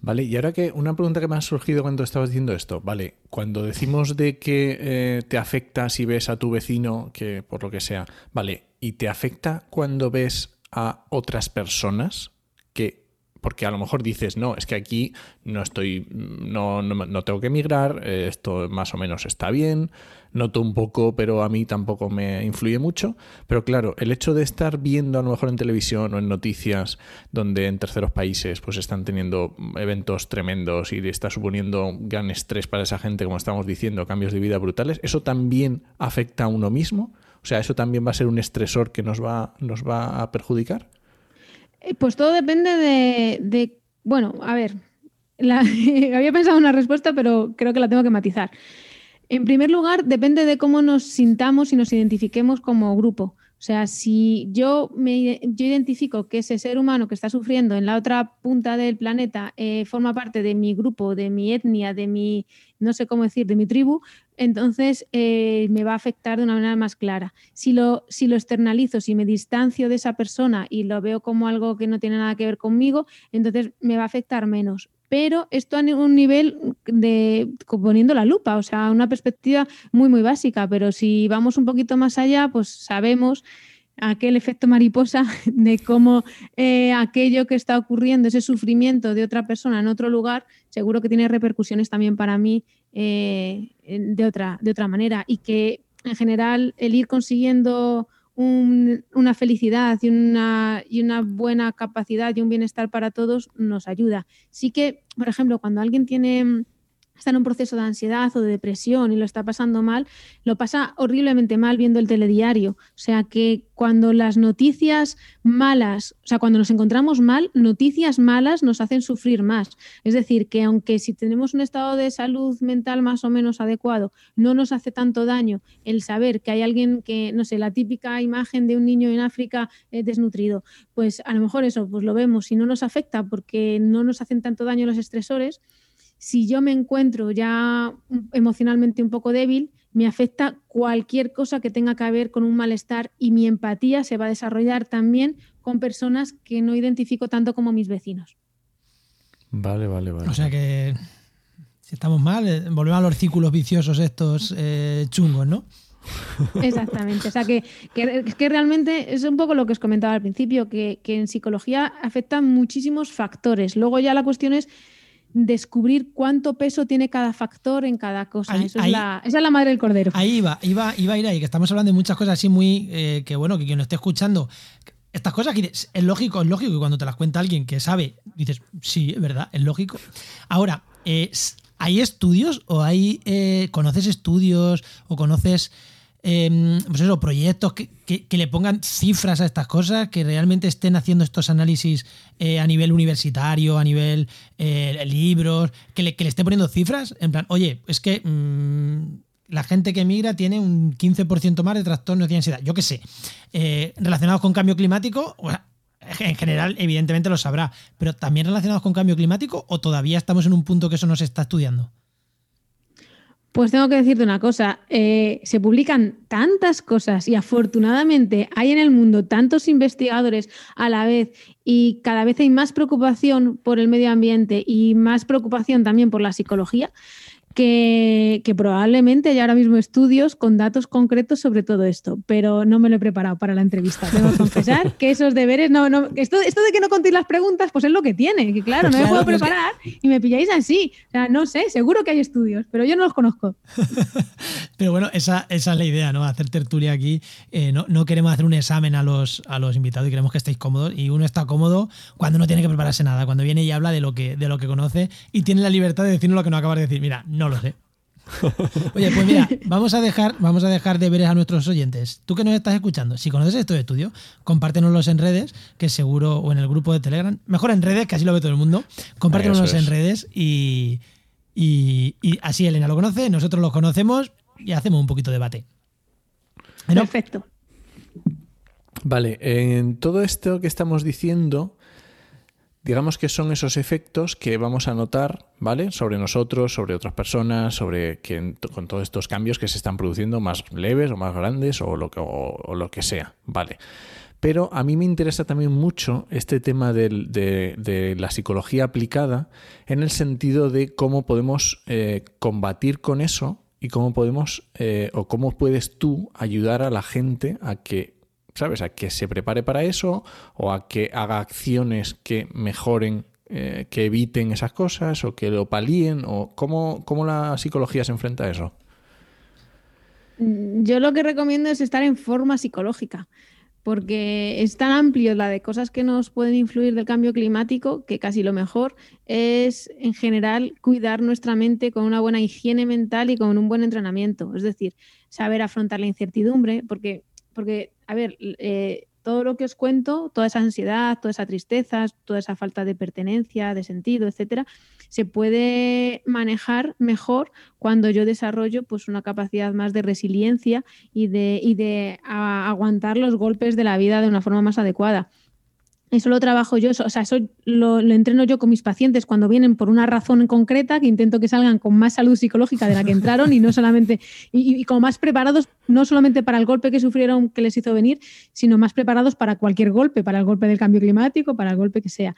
Vale, y ahora que una pregunta que me ha surgido cuando estabas diciendo esto, vale, cuando decimos de que eh, te afecta si ves a tu vecino, que por lo que sea, vale, ¿y te afecta cuando ves a otras personas que porque a lo mejor dices, no, es que aquí no estoy, no, no, tengo que emigrar, esto más o menos está bien, noto un poco, pero a mí tampoco me influye mucho. Pero claro, el hecho de estar viendo a lo mejor en televisión o en noticias donde en terceros países pues están teniendo eventos tremendos y está suponiendo gran estrés para esa gente, como estamos diciendo, cambios de vida brutales, ¿eso también afecta a uno mismo? O sea, ¿eso también va a ser un estresor que nos va, nos va a perjudicar? Eh, pues todo depende de, bueno, a ver, (laughs) había pensado una respuesta, pero creo que la tengo que matizar. En primer lugar, depende de cómo nos sintamos y nos identifiquemos como grupo. O sea, si yo, me, yo identifico que ese ser humano que está sufriendo en la otra punta del planeta eh, forma parte de mi grupo, de mi etnia, de mi, no sé cómo decir, de mi tribu, entonces eh, me va a afectar de una manera más clara. Si lo, si lo externalizo, si me distancio de esa persona y lo veo como algo que no tiene nada que ver conmigo, entonces me va a afectar menos pero esto a un nivel de poniendo la lupa, o sea, una perspectiva muy, muy básica, pero si vamos un poquito más allá, pues sabemos aquel efecto mariposa (laughs) de cómo eh, aquello que está ocurriendo, ese sufrimiento de otra persona en otro lugar, seguro que tiene repercusiones también para mí eh, de, otra, de otra manera y que en general el ir consiguiendo una felicidad y una, y una buena capacidad y un bienestar para todos nos ayuda. Sí que, por ejemplo, cuando alguien tiene está en un proceso de ansiedad o de depresión y lo está pasando mal, lo pasa horriblemente mal viendo el telediario. O sea que cuando las noticias malas, o sea, cuando nos encontramos mal, noticias malas nos hacen sufrir más. Es decir, que aunque si tenemos un estado de salud mental más o menos adecuado, no nos hace tanto daño el saber que hay alguien que, no sé, la típica imagen de un niño en África eh, desnutrido, pues a lo mejor eso, pues lo vemos y no nos afecta porque no nos hacen tanto daño los estresores si yo me encuentro ya emocionalmente un poco débil, me afecta cualquier cosa que tenga que ver con un malestar y mi empatía se va a desarrollar también con personas que no identifico tanto como mis vecinos. Vale, vale, vale. O sea que si estamos mal, eh, volvemos a los círculos viciosos estos eh, chungos, ¿no? (laughs) Exactamente. O sea, que, que, realmente es un poco lo que os comentaba al principio, que, que en psicología afectan muchísimos factores. Luego ya la cuestión es descubrir cuánto peso tiene cada factor en cada cosa. Eso es la, esa es la madre del cordero. Ahí iba, iba, iba a ir ahí, que estamos hablando de muchas cosas así muy, eh, que bueno, que quien nos esté escuchando, estas cosas es lógico, es lógico que cuando te las cuenta alguien que sabe, dices, sí, es verdad, es lógico. Ahora, ¿hay estudios o hay, eh, conoces estudios o conoces Em, pues proyectos que, le pongan cifras a estas cosas, que realmente estén haciendo estos análisis eh, a nivel universitario, a nivel eh, libros, que le, que le esté poniendo cifras, en plan, oye, es que mm, la gente que emigra tiene un 15% más de trastornos de ansiedad, yo qué sé, eh, relacionados con cambio climático, en general, evidentemente lo sabrá, pero también relacionados con cambio climático o todavía estamos en un punto que eso no se está estudiando. Pues tengo que decirte una cosa, eh, se publican tantas cosas y afortunadamente hay en el mundo tantos investigadores a la vez y cada vez hay más preocupación por el medio ambiente y más preocupación también por la psicología, que, probablemente hay ahora mismo estudios con datos concretos sobre todo esto, pero no me lo he preparado para la entrevista. Tengo que (laughs) confesar que esos deberes, no, no, esto, esto de que no contéis las preguntas, pues es lo que tiene, que claro, no me puedo preparar y me pilláis así. O sea, no sé, seguro que hay estudios, pero yo no los conozco. (laughs) pero bueno, esa, esa es la idea, ¿no? Hacer tertulia aquí. Eh, no, no, queremos hacer un examen a los, a los invitados y queremos que estéis cómodos. Y uno está cómodo cuando no tiene que prepararse nada, cuando viene y habla de lo que, de lo que conoce y tiene la libertad de decirnos lo que no acabas de decir. Mira, no no lo sé. Oye, pues mira, vamos a dejar, vamos a dejar deberes a nuestros oyentes. Tú que nos estás escuchando, si conoces estos estudios, compártenoslos en redes, que seguro, o en el grupo de Telegram, mejor en redes, que así lo ve todo el mundo. Compártenoslos en redes y, y, así Elena lo conoce, nosotros lo conocemos y hacemos un poquito de debate. Perfecto. Vale, en todo esto que estamos diciendo, digamos que son esos efectos que vamos a notar, ¿vale? Sobre nosotros, sobre otras personas, sobre con todos estos cambios que se están produciendo más leves o más grandes o lo que, lo que sea, ¿vale? pero a mí me interesa también mucho este tema de, de la psicología aplicada en el sentido de cómo podemos eh, combatir con eso y cómo podemos eh, o cómo puedes tú ayudar a la gente a que, ¿sabes? A que se prepare para eso o a que haga acciones que mejoren, eh, que eviten esas cosas o que lo palíen o cómo, cómo la psicología se enfrenta a eso. Mm, Yo lo que recomiendo es estar en forma psicológica, porque es tan amplio la de cosas que nos pueden influir del cambio climático que casi lo mejor es, en general, cuidar nuestra mente con una buena higiene mental y con un buen entrenamiento. Es decir, saber afrontar la incertidumbre, porque, porque a ver, eh, todo lo que os cuento, toda esa ansiedad, toda esa tristeza, toda esa falta de pertenencia, de sentido, etcétera, se puede manejar mejor cuando yo desarrollo pues una capacidad más de resiliencia y de, y de aguantar los golpes de la vida de una forma más adecuada. Eso lo trabajo yo, o sea, eso lo, lo entreno yo con mis pacientes cuando vienen por una razón concreta, que intento que salgan con más salud psicológica de la que entraron y no solamente, y, y como más preparados, no solamente para el golpe que sufrieron que les hizo venir, sino más preparados para cualquier golpe, para el golpe del cambio climático, para el golpe que sea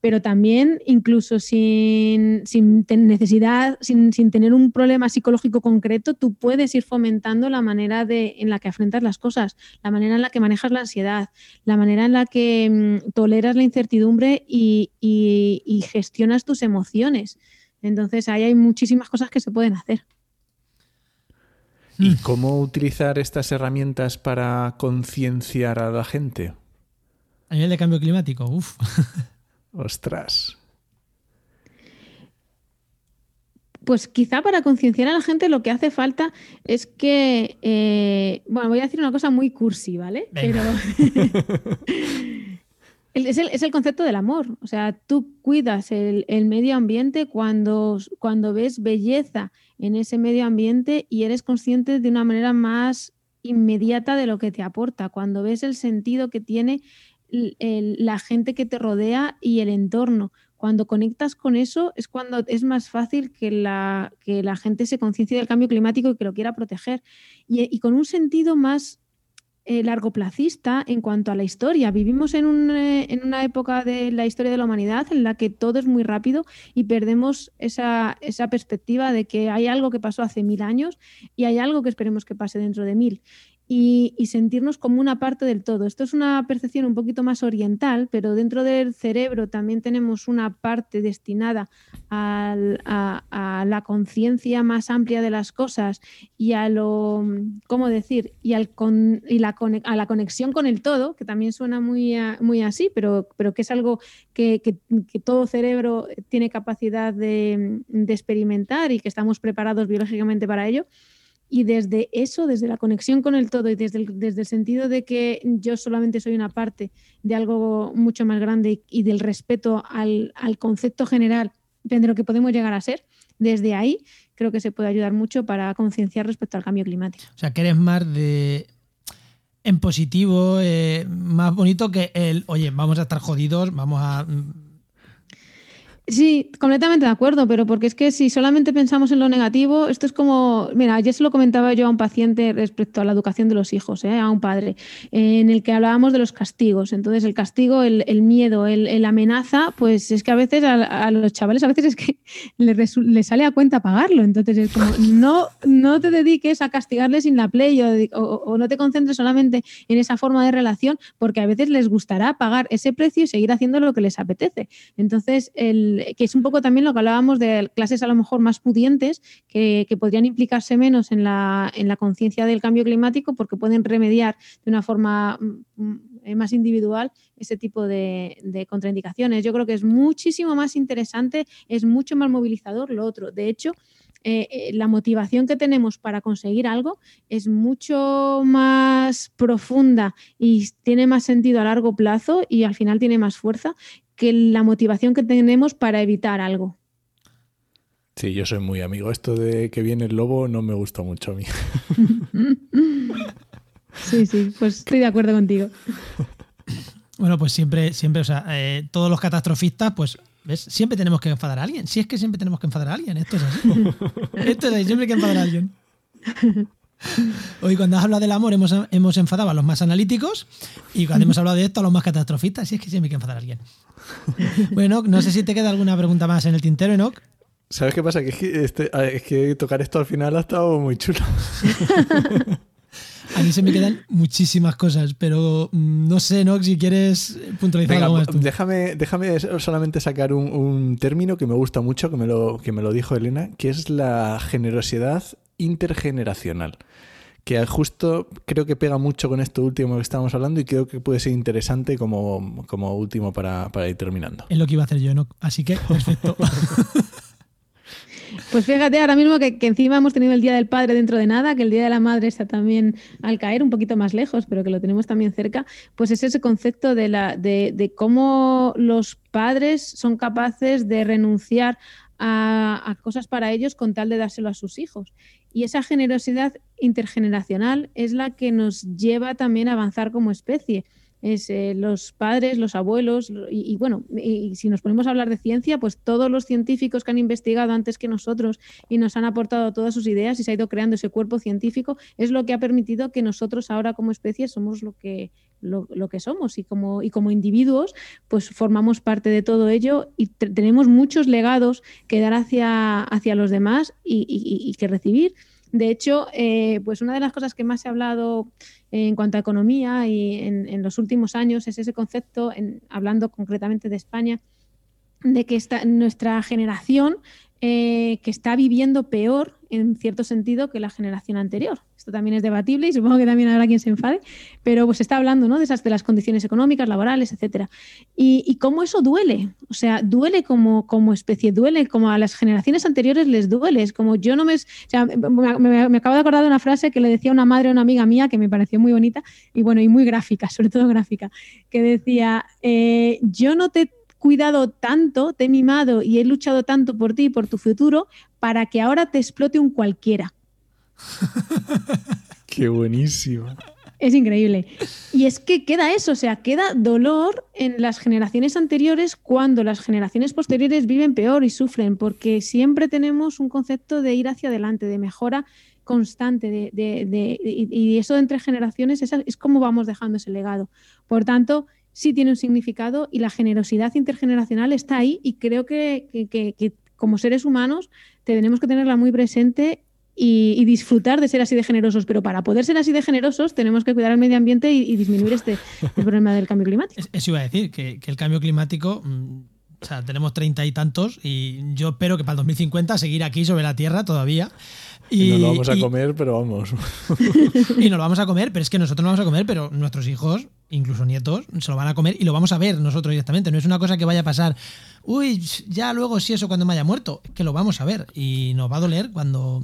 pero también incluso sin, necesidad, sin, sin tener un problema psicológico concreto, tú puedes ir fomentando la manera de, en la que afrontas las cosas, la manera en la que manejas la ansiedad, la manera en la que mm, toleras la incertidumbre y, y- y gestionas tus emociones. Entonces ahí hay muchísimas cosas que se pueden hacer. ¿Y Mm. cómo utilizar estas herramientas para concienciar a la gente? A nivel de cambio climático, uff. (laughs) Ostras. Pues quizá para concienciar a la gente lo que hace falta es que, eh, bueno, voy a decir una cosa muy cursi, ¿vale? Venga. Pero (laughs) el- es, el, es el concepto del amor. O sea, tú cuidas el, el medio ambiente cuando, cuando ves belleza en ese medio ambiente y eres consciente de una manera más inmediata de lo que te aporta, cuando ves el sentido que tiene la gente que te rodea y el entorno. Cuando conectas con eso es cuando es más fácil que la, que la gente se conciencie del cambio climático y que lo quiera proteger. Y, y con un sentido más eh, largoplacista en cuanto a la historia. Vivimos en, un, eh, en una época de la historia de la humanidad en la que todo es muy rápido y perdemos esa, esa perspectiva de que hay algo que pasó hace mil años y hay algo que esperemos que pase dentro de mil y, sentirnos como una parte del todo. Esto es una percepción un poquito más oriental, pero dentro del cerebro también tenemos una parte destinada a, la conciencia más amplia de las cosas y a lo, ¿cómo decir? Y, al y la a la conexión con el todo, que también suena muy, muy así, pero, pero que es algo que todo cerebro tiene capacidad de, de experimentar y que estamos preparados biológicamente para ello. Y desde eso, desde la conexión con el todo y desde el, desde el sentido de que yo solamente soy una parte de algo mucho más grande y, del respeto al, al concepto general de lo que podemos llegar a ser, desde ahí creo que se puede ayudar mucho para concienciar respecto al cambio climático. O sea, que eres más de. En positivo, eh, más bonito que el, oye, vamos a estar jodidos, vamos a. Sí, completamente de acuerdo, pero porque es que si solamente pensamos en lo negativo, esto es como, mira, ayer se lo comentaba yo a un paciente respecto a la educación de los hijos, ¿eh? a un padre, en el que hablábamos de los castigos. Entonces, el castigo, el, el miedo, el, amenaza, pues es que a veces a, los chavales, a veces es que (laughs) les, sale a cuenta pagarlo. Entonces, es como, no, no te dediques a castigarles sin la play o no te concentres solamente en esa forma de relación, porque a veces les gustará pagar ese precio y seguir haciendo lo que les apetece. Entonces, el, que es un poco también lo que hablábamos de clases a lo mejor más pudientes, que, podrían implicarse menos en la, en la conciencia del cambio climático porque pueden remediar de una forma mm, mm, más individual ese tipo de, de contraindicaciones. Yo creo que es muchísimo más interesante, es mucho más movilizador lo otro. De hecho, eh, eh, la motivación que tenemos para conseguir algo es mucho más profunda y tiene más sentido a largo plazo y al final tiene más fuerza que la motivación que tenemos para evitar algo. Sí, yo soy muy amigo. Esto de que viene el lobo no me gustó mucho a mí. (laughs) Sí, sí, pues estoy de acuerdo contigo. Bueno, pues siempre, siempre, o sea, eh, todos los catastrofistas, pues, ¿ves? Siempre tenemos que enfadar a alguien. Si es que siempre tenemos que enfadar a alguien, esto es así. (laughs) esto es así, siempre hay que enfadar a alguien. (laughs) Hoy cuando has hablado del amor hemos, hemos enfadado a los más analíticos y cuando hemos hablado de esto a los más catastrofistas. Si es que siempre hay que enfadar a alguien. Bueno, no sé si te queda alguna pregunta más en el tintero, Enoch. ¿Sabes qué pasa? Que es que, este, es que tocar esto al final ha estado muy chulo. (laughs) A mí se me quedan muchísimas cosas, pero mm, no sé, Enoch, si quieres puntualizar algo más. Tú. Déjame, déjame solamente sacar un, un, término que me gusta mucho, que me, lo, que me lo dijo Elena, que es la generosidad intergeneracional que justo creo que pega mucho con esto último que estábamos hablando y creo que puede ser interesante como, como último para, para, ir terminando. Es lo que iba a hacer yo, ¿no? así que perfecto. (laughs) Pues fíjate ahora mismo que, encima hemos tenido el Día del Padre dentro de nada, que el Día de la Madre está también al caer un poquito más lejos, pero que lo tenemos también cerca, pues es ese concepto de, cómo los padres son capaces de renunciar a, cosas para ellos con tal de dárselo a sus hijos. Y esa generosidad intergeneracional es la que nos lleva también a avanzar como especie es eh, los padres, los abuelos, y, bueno, y, si nos ponemos a hablar de ciencia, pues todos los científicos que han investigado antes que nosotros y nos han aportado todas sus ideas y se ha ido creando ese cuerpo científico, es lo que ha permitido que nosotros ahora como especie somos lo que, lo que somos y como, y como individuos, pues formamos parte de todo ello y tenemos muchos legados que dar hacia, hacia los demás y, y que recibir. De hecho, eh, pues una de las cosas que más se ha hablado en cuanto a economía y en, los últimos años es ese concepto, en, hablando concretamente de España, de que esta, nuestra generación eh, que está viviendo peor en cierto sentido que la generación anterior. Esto también es debatible y supongo que también habrá quien se enfade, pero pues está hablando ¿no? de esas de las condiciones económicas, laborales, etcétera. Y, cómo eso duele, o sea, duele como, como especie, duele como a las generaciones anteriores les duele. Es como yo no me. O sea, me, acabo de acordar de una frase que le decía una madre a una amiga mía que me pareció muy bonita y bueno, y muy gráfica, (laughs) sobre todo gráfica, que decía: eh, Yo no te cuidado tanto, te he mimado y he luchado tanto por ti y por tu futuro para que ahora te explote un cualquiera. (laughs) Qué buenísimo. Es increíble. Y es que queda eso, o sea, queda dolor en las generaciones anteriores cuando las generaciones posteriores viven peor y sufren, porque siempre tenemos un concepto de ir hacia adelante, de mejora constante, de, de, de, y eso entre generaciones es, como vamos dejando ese legado. Por tanto, sí tiene un significado y la generosidad intergeneracional está ahí y creo que, que, que como seres humanos tenemos que tenerla muy presente y, y, disfrutar de ser así de generosos. Pero para poder ser así de generosos tenemos que cuidar el medio ambiente y, y disminuir este el problema del cambio climático. Eso iba a decir, que, que el cambio climático... Mmm, o sea, tenemos treinta y tantos y yo espero que para el 2050 seguir aquí sobre la Tierra todavía. Y, y nos lo vamos a y, comer, pero vamos. (laughs) y nos lo vamos a comer, pero es que nosotros no vamos a comer, pero nuestros hijos, incluso nietos, se lo van a comer y lo vamos a ver nosotros directamente. No es una cosa que vaya a pasar, uy, ya luego si eso cuando me haya muerto, que lo vamos a ver y nos va a doler cuando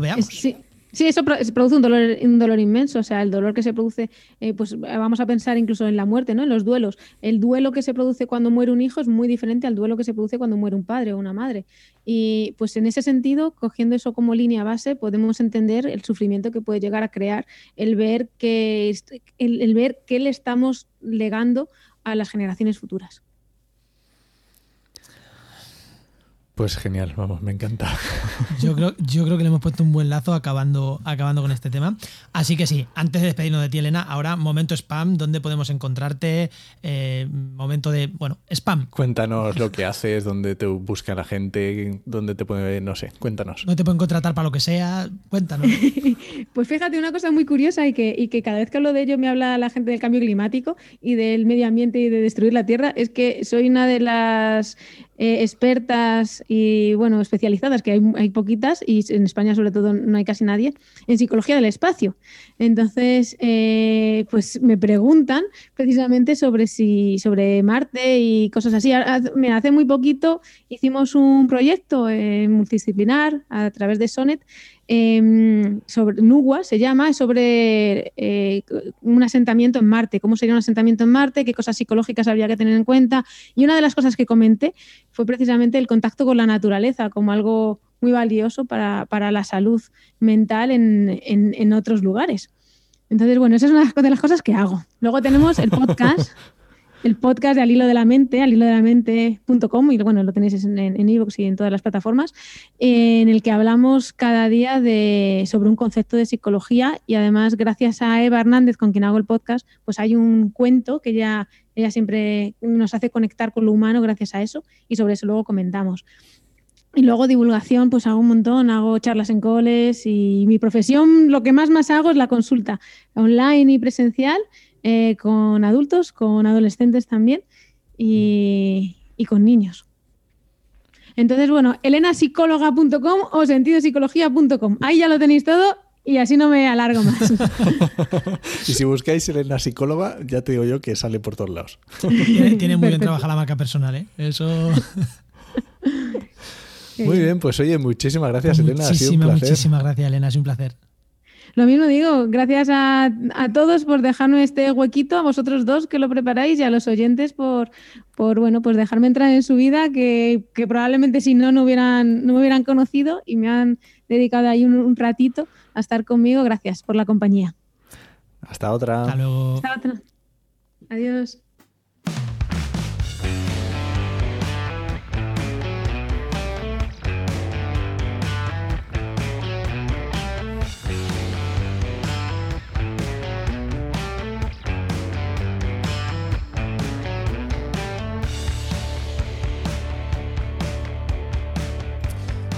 veamos. Sí. Sí, eso produce un dolor, un dolor inmenso, o sea, el dolor que se produce, eh, pues vamos a pensar incluso en la muerte, ¿no? En los duelos. El duelo que se produce cuando muere un hijo es muy diferente al duelo que se produce cuando muere un padre o una madre. Y pues en ese sentido, cogiendo eso como línea base, podemos entender el sufrimiento que puede llegar a crear el ver que, el, el ver qué le estamos legando a las generaciones futuras. Pues genial, vamos, me encanta. (laughs) Yo creo, yo creo que le hemos puesto un buen lazo acabando, acabando con este tema. Así que sí, antes de despedirnos de ti, Elena, ahora momento spam, ¿dónde podemos encontrarte? Eh, momento de, bueno, spam. Cuéntanos lo que haces, dónde te busca la gente, dónde te puede, no sé, cuéntanos. No te pueden contratar para lo que sea, cuéntanos. (laughs) pues fíjate, una cosa muy curiosa y que, y que cada vez que hablo de ello me habla la gente del cambio climático y del medio ambiente y de destruir la tierra, es que soy una de las eh, expertas y bueno, especializadas, que hay, hay, poquitas y en España sobre todo no hay casi nadie, en psicología del espacio. Entonces, eh, pues me preguntan precisamente sobre si sobre Marte y cosas así. Mira, hace muy poquito hicimos un proyecto eh, multidisciplinar a través de Sonet eh, sobre Nugua se llama, es sobre eh, un asentamiento en Marte, cómo sería un asentamiento en Marte, qué cosas psicológicas habría que tener en cuenta. Y una de las cosas que comenté fue precisamente el contacto con la naturaleza como algo muy valioso para, para la salud mental en, en, en, otros lugares. Entonces, bueno, esa es una de las cosas que hago. Luego tenemos el (laughs) podcast. El podcast de Al Hilo de la Mente, al hilo de la mente.com, y bueno, lo tenéis en en iVoox y en todas las plataformas, en el que hablamos cada día de, sobre un concepto de psicología y además gracias a Eva Hernández, con quien hago el podcast, pues hay un cuento que ella, ella siempre nos hace conectar con lo humano gracias a eso y sobre eso luego comentamos. Y luego divulgación, pues hago un montón, hago charlas en coles y mi profesión, lo que más más hago es la consulta online y presencial eh, con adultos, con adolescentes también y, y con niños. Entonces, bueno, elenapsicóloga.com o sentidopsicología.com. Ahí ya lo tenéis todo y así no me alargo más. (laughs) y si buscáis Elena Psicóloga, ya te digo yo que sale por todos lados. Tiene, tiene muy bien trabajada la marca personal, ¿eh? Eso. (laughs) Muy bien, pues oye, muchísimas gracias, Elena. Ha sido un placer. Muchísimas gracias, Elena. Ha sido un placer. Lo mismo digo, gracias a, a, todos por dejarme este huequito, a vosotros dos que lo preparáis y a los oyentes por, por bueno, pues dejarme entrar en su vida, que, que probablemente si no, no, hubieran, no me hubieran conocido y me han dedicado ahí un, un, ratito a estar conmigo. Gracias por la compañía. Hasta otra. Hasta luego. Hasta otra. Adiós.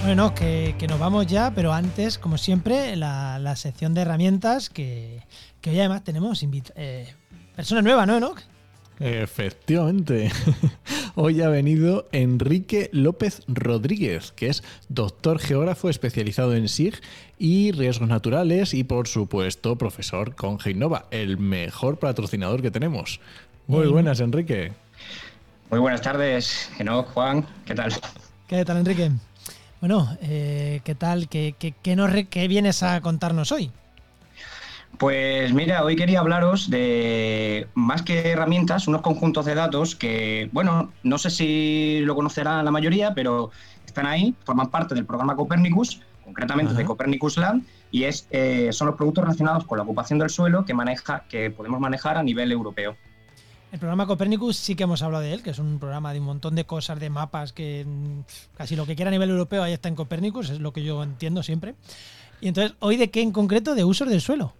Bueno, que, que, nos vamos ya, pero antes, como siempre, la, la sección de herramientas que, que, hoy además tenemos eh, persona nueva, ¿no, Enoch? Efectivamente. (laughs) Hoy ha venido Enrique López Rodríguez, que es doctor geógrafo especializado en SIG y riesgos naturales y, por supuesto, profesor con Geinova, el mejor patrocinador que tenemos. Muy buenas, Enrique. Muy buenas tardes, Enoch, Juan, ¿qué tal? ¿Qué tal, Enrique? Bueno, eh, ¿qué tal? ¿Qué, qué, qué, nos, ¿Qué vienes a contarnos hoy? Pues mira, hoy quería hablaros de más que herramientas, unos conjuntos de datos que, bueno, no sé si lo conocerán la mayoría, pero están ahí, forman parte del programa Copernicus, concretamente Ajá. de Copernicus Land, y es, eh, son los productos relacionados con la ocupación del suelo que, maneja, que podemos manejar a nivel europeo. El programa Copernicus sí que hemos hablado de él, que es un programa de un montón de cosas, de mapas, que casi lo que quiera a nivel europeo ahí está en Copernicus, es lo que yo entiendo siempre. Y entonces, ¿hoy de qué en concreto? De usos del suelo.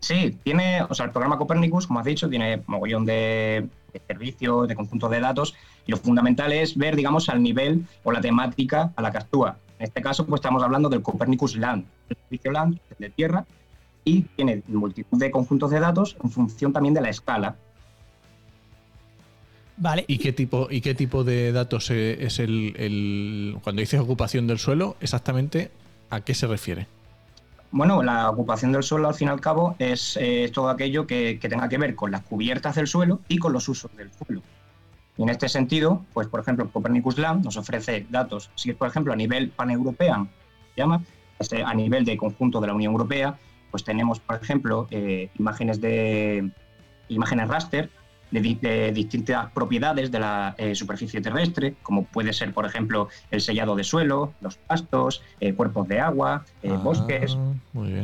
Sí, tiene, o sea, el programa Copernicus, como has dicho, tiene mogollón de, servicios, de conjuntos de datos, y lo fundamental es ver, digamos, al nivel o la temática a la que actúa. En este caso, pues estamos hablando del Copernicus Land, el servicio Land de tierra, y tiene multitud de conjuntos de datos en función también de la escala. Vale. ¿Y qué tipo, y qué tipo de datos es el, el, Cuando dices ocupación del suelo, exactamente a qué se refiere? Bueno, la ocupación del suelo, al fin y al cabo, es eh, todo aquello que, que, tenga que ver con las cubiertas del suelo y con los usos del suelo. Y en este sentido, pues por ejemplo, Copernicus Land nos ofrece datos, si es por ejemplo a nivel paneuropeo, llama, este, a nivel de conjunto de la Unión Europea, pues tenemos, por ejemplo, eh, imágenes de imágenes raster de, de, distintas propiedades de la eh, superficie terrestre, como puede ser, por ejemplo, el sellado de suelo, los pastos, eh, cuerpos de agua, eh, ah, bosques.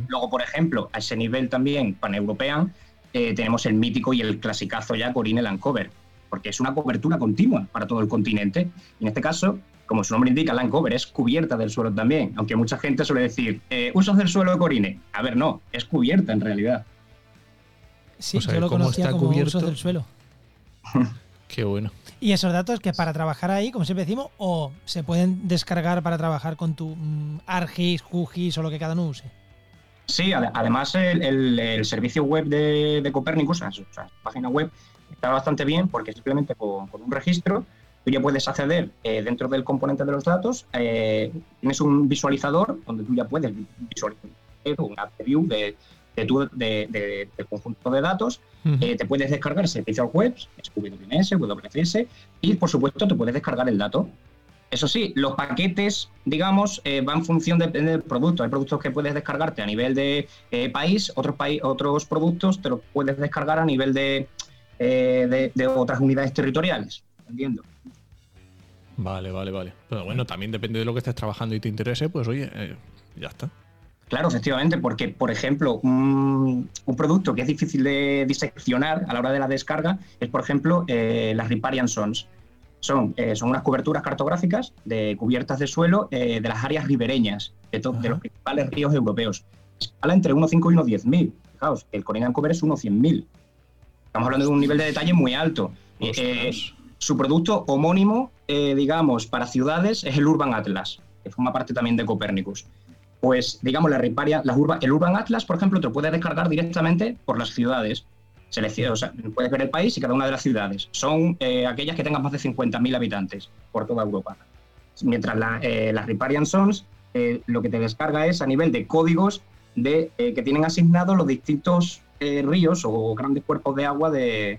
Luego, por ejemplo, a ese nivel también paneuropeo, eh, tenemos el mítico y el clasicazo ya Corine Land Cover, porque es una cobertura continua para todo el continente. Y en este caso, como su nombre indica, Land Cover es cubierta del suelo también, aunque mucha gente suele decir, usos del suelo de Corine. A ver, no, es cubierta en realidad. Sí, o sea, yo lo conocía como cubierto? usos del suelo. (laughs) Qué bueno. Y esos datos que para trabajar ahí, como siempre decimos, o se pueden descargar para trabajar con tu mm, ArcGIS, QGIS o lo que cada uno use. Sí, además el, el, el servicio web de, de Copernicus, o sea, su página web, está bastante bien porque simplemente con, con un registro tú ya puedes acceder eh, dentro del componente de los datos, eh, tienes un visualizador donde tú ya puedes visualizar una preview de, de tu de, de, de, conjunto de datos, uh -huh. eh, te puedes descargar servicios web, WMS, WCS, y por supuesto te puedes descargar el dato. Eso sí, los paquetes, digamos, eh, van en función de, del producto. Hay productos que puedes descargarte a nivel de eh, país, otros, país, otros productos te los puedes descargar a nivel de, de otras unidades territoriales. Entiendo. Vale, vale, vale. Pero bueno, también depende de lo que estés trabajando y te interese, pues oye, ya está. Claro, efectivamente, porque, por ejemplo, un, producto que es difícil de diseccionar a la hora de la descarga es, por ejemplo, eh, las riparian zones. Son, eh, son unas coberturas cartográficas de cubiertas de suelo eh, de las áreas ribereñas de, de, los principales ríos europeos. Escala entre 1,5 y 1,10.000. Fijaos, el Corinian Cover es 1,100.000. Estamos hablando de un nivel de detalle muy alto. su producto homónimo, digamos, para ciudades es el Urban Atlas, que forma parte también de Copernicus pues digamos, la riparia, el Urban Atlas, por ejemplo, te lo puedes descargar directamente por las ciudades. Selecciona, o sea, puedes ver el país y cada una de las ciudades. Son eh, aquellas que tengan más de 50.000 habitantes por toda Europa. Mientras eh, las Riparian Zones eh, lo que te descarga es a nivel de códigos de, que tienen asignados los distintos ríos o grandes cuerpos de agua de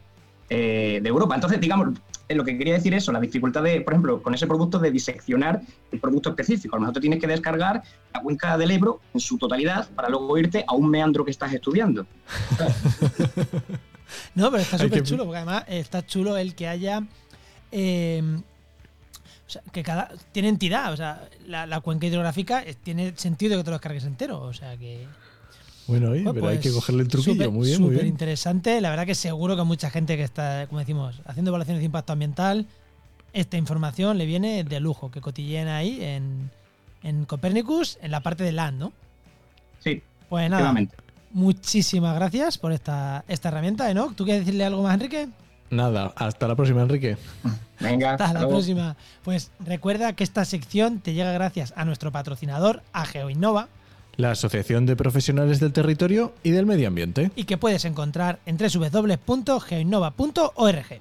Europa. Entonces, digamos, lo que quería decir eso, la dificultad de, por ejemplo, con ese producto de diseccionar el producto específico. A lo mejor te tienes que descargar la cuenca del Ebro en su totalidad para luego irte a un meandro que estás estudiando. (laughs) no, pero está súper chulo, porque además está chulo el que haya... Em, o sea, que cada tiene entidad, o sea, la, la cuenca hidrográfica tiene sentido que te lo descargues entero, o sea que bueno, pero hay que pues cogerle el truquillo. muy bien, muy bien. interesante. La verdad que seguro que mucha gente que está, como decimos, haciendo evaluaciones de impacto ambiental, esta información le viene de lujo, que cotilleen ahí en, en Copernicus, en la parte de LAN, ¿no? Sí. Pues nada. Muchísimas gracias por esta, esta herramienta, Enoch. ¿Tú quieres decirle algo más, Enrique? Nada, hasta la próxima, Enrique. Venga. Hasta la próxima. Pues recuerda que esta sección te llega gracias a nuestro patrocinador, a GeoInnova la Asociación de Profesionales del Territorio y del Medio Ambiente. Y que puedes encontrar en www.geoinnova.org.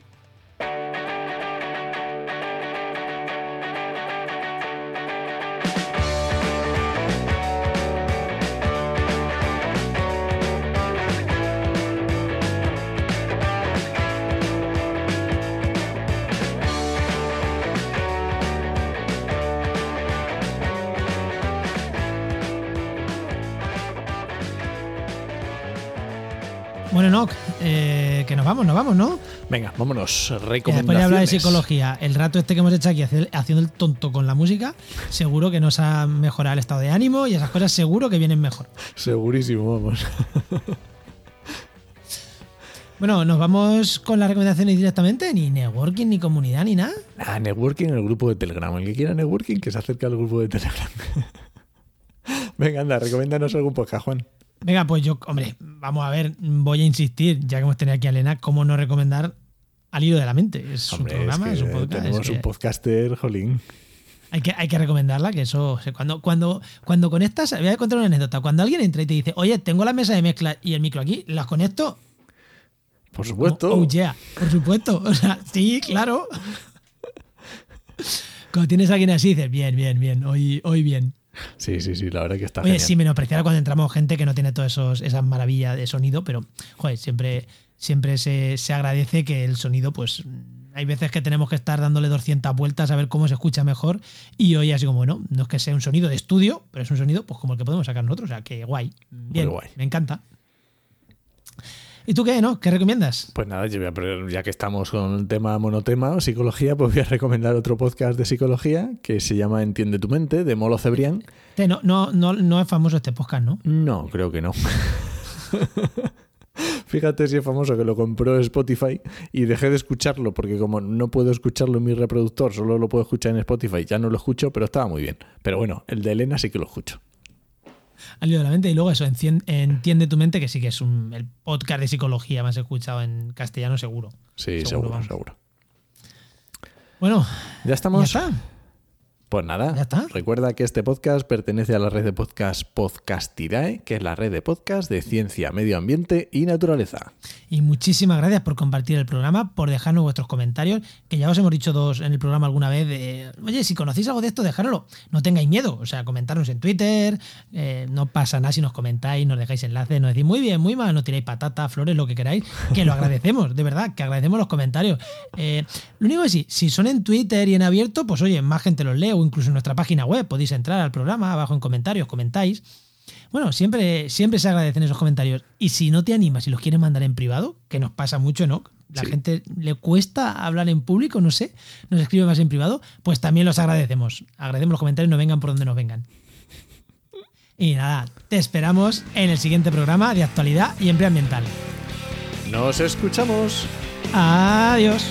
que nos vamos, nos vamos, ¿no? Venga, vámonos. Recomendaciones. Después de hablar de psicología, el rato este que hemos hecho aquí haciendo el tonto con la música, seguro que nos ha mejorado el estado de ánimo y esas cosas seguro que vienen mejor. Segurísimo, vamos. Bueno, nos vamos con las recomendaciones directamente, ni networking, ni comunidad, ni nada. Ah, networking en el grupo de Telegram. El que quiera networking, que se acerque al grupo de Telegram. (laughs) Venga, anda, recomiéndanos algún podcast, Juan. Venga, pues yo, hombre, vamos a ver, voy a insistir, ya que hemos tenido aquí a Elena, cómo no recomendar al hilo de la mente. Es un programa, es, un podcast. Tenemos un podcaster, jolín. Hay que, hay que recomendarla, que eso, cuando, cuando, cuando conectas, voy a contar una anécdota. Cuando alguien entra y te dice, oye, tengo la mesa de mezcla y el micro aquí, las conecto. Por supuesto. Oh, yeah, por supuesto. (laughs) O sea, sí, claro. (laughs) Cuando tienes a alguien así, dices, bien, bien, bien, hoy, hoy bien. Sí, sí, sí, la verdad que está Oye, sí, menospreciar cuando entramos gente que no tiene todas esas maravillas de sonido, pero, joder, siempre, siempre se, agradece que el sonido, pues, hay veces que tenemos que estar dándole 200 vueltas a ver cómo se escucha mejor y hoy así como, bueno, no es que sea un sonido de estudio, pero es un sonido pues como el que podemos sacar nosotros, o sea, que guay, bien, guay. me encanta. ¿Y tú qué, no? ¿Qué recomiendas? Pues nada, yo voy a, ya que estamos con el tema monotema o psicología, pues voy a recomendar otro podcast de psicología que se llama Entiende tu mente, de Molo Cebrián. No, no, no, no es famoso este podcast, ¿no? No, creo que no. (laughs) Fíjate si es famoso que lo compró Spotify y dejé de escucharlo porque como no puedo escucharlo en mi reproductor, solo lo puedo escuchar en Spotify, ya no lo escucho, pero estaba muy bien. Pero bueno, el de Elena sí que lo escucho al de la mente. Y luego eso, entiende tu mente, que sí que es un, el podcast de psicología más escuchado en castellano, seguro. Sí, seguro, seguro. Bueno, ya estamos. ¿Ya pues nada, recuerda que este podcast pertenece a la red de podcast Podcastirae, que es la red de podcast de ciencia, medio ambiente y naturaleza. Y muchísimas gracias por compartir el programa, por dejarnos vuestros comentarios, que ya os hemos dicho dos en el programa alguna vez, de, oye, si conocéis algo de esto, dejároslo, no tengáis miedo, o sea, comentarnos en Twitter, eh, no pasa nada si nos comentáis, nos dejáis enlaces, nos decís muy bien, muy mal, no tiráis patata, flores, lo que queráis, que lo agradecemos, de verdad, que agradecemos los comentarios. Eh, lo único que sí, si son en Twitter y en abierto, pues oye, más gente los lee incluso en nuestra página web podéis entrar al programa, abajo en comentarios, comentáis. Bueno, siempre, siempre se agradecen esos comentarios. Y si no te animas y los quieres mandar en privado, que nos pasa mucho, ¿no? La gente le cuesta hablar en público, no sé, nos escribe más en privado, pues también los agradecemos. Agradecemos los comentarios, no vengan por donde nos vengan. Y nada, te esperamos en el siguiente programa de actualidad y empleo ambiental. Nos escuchamos. Adiós.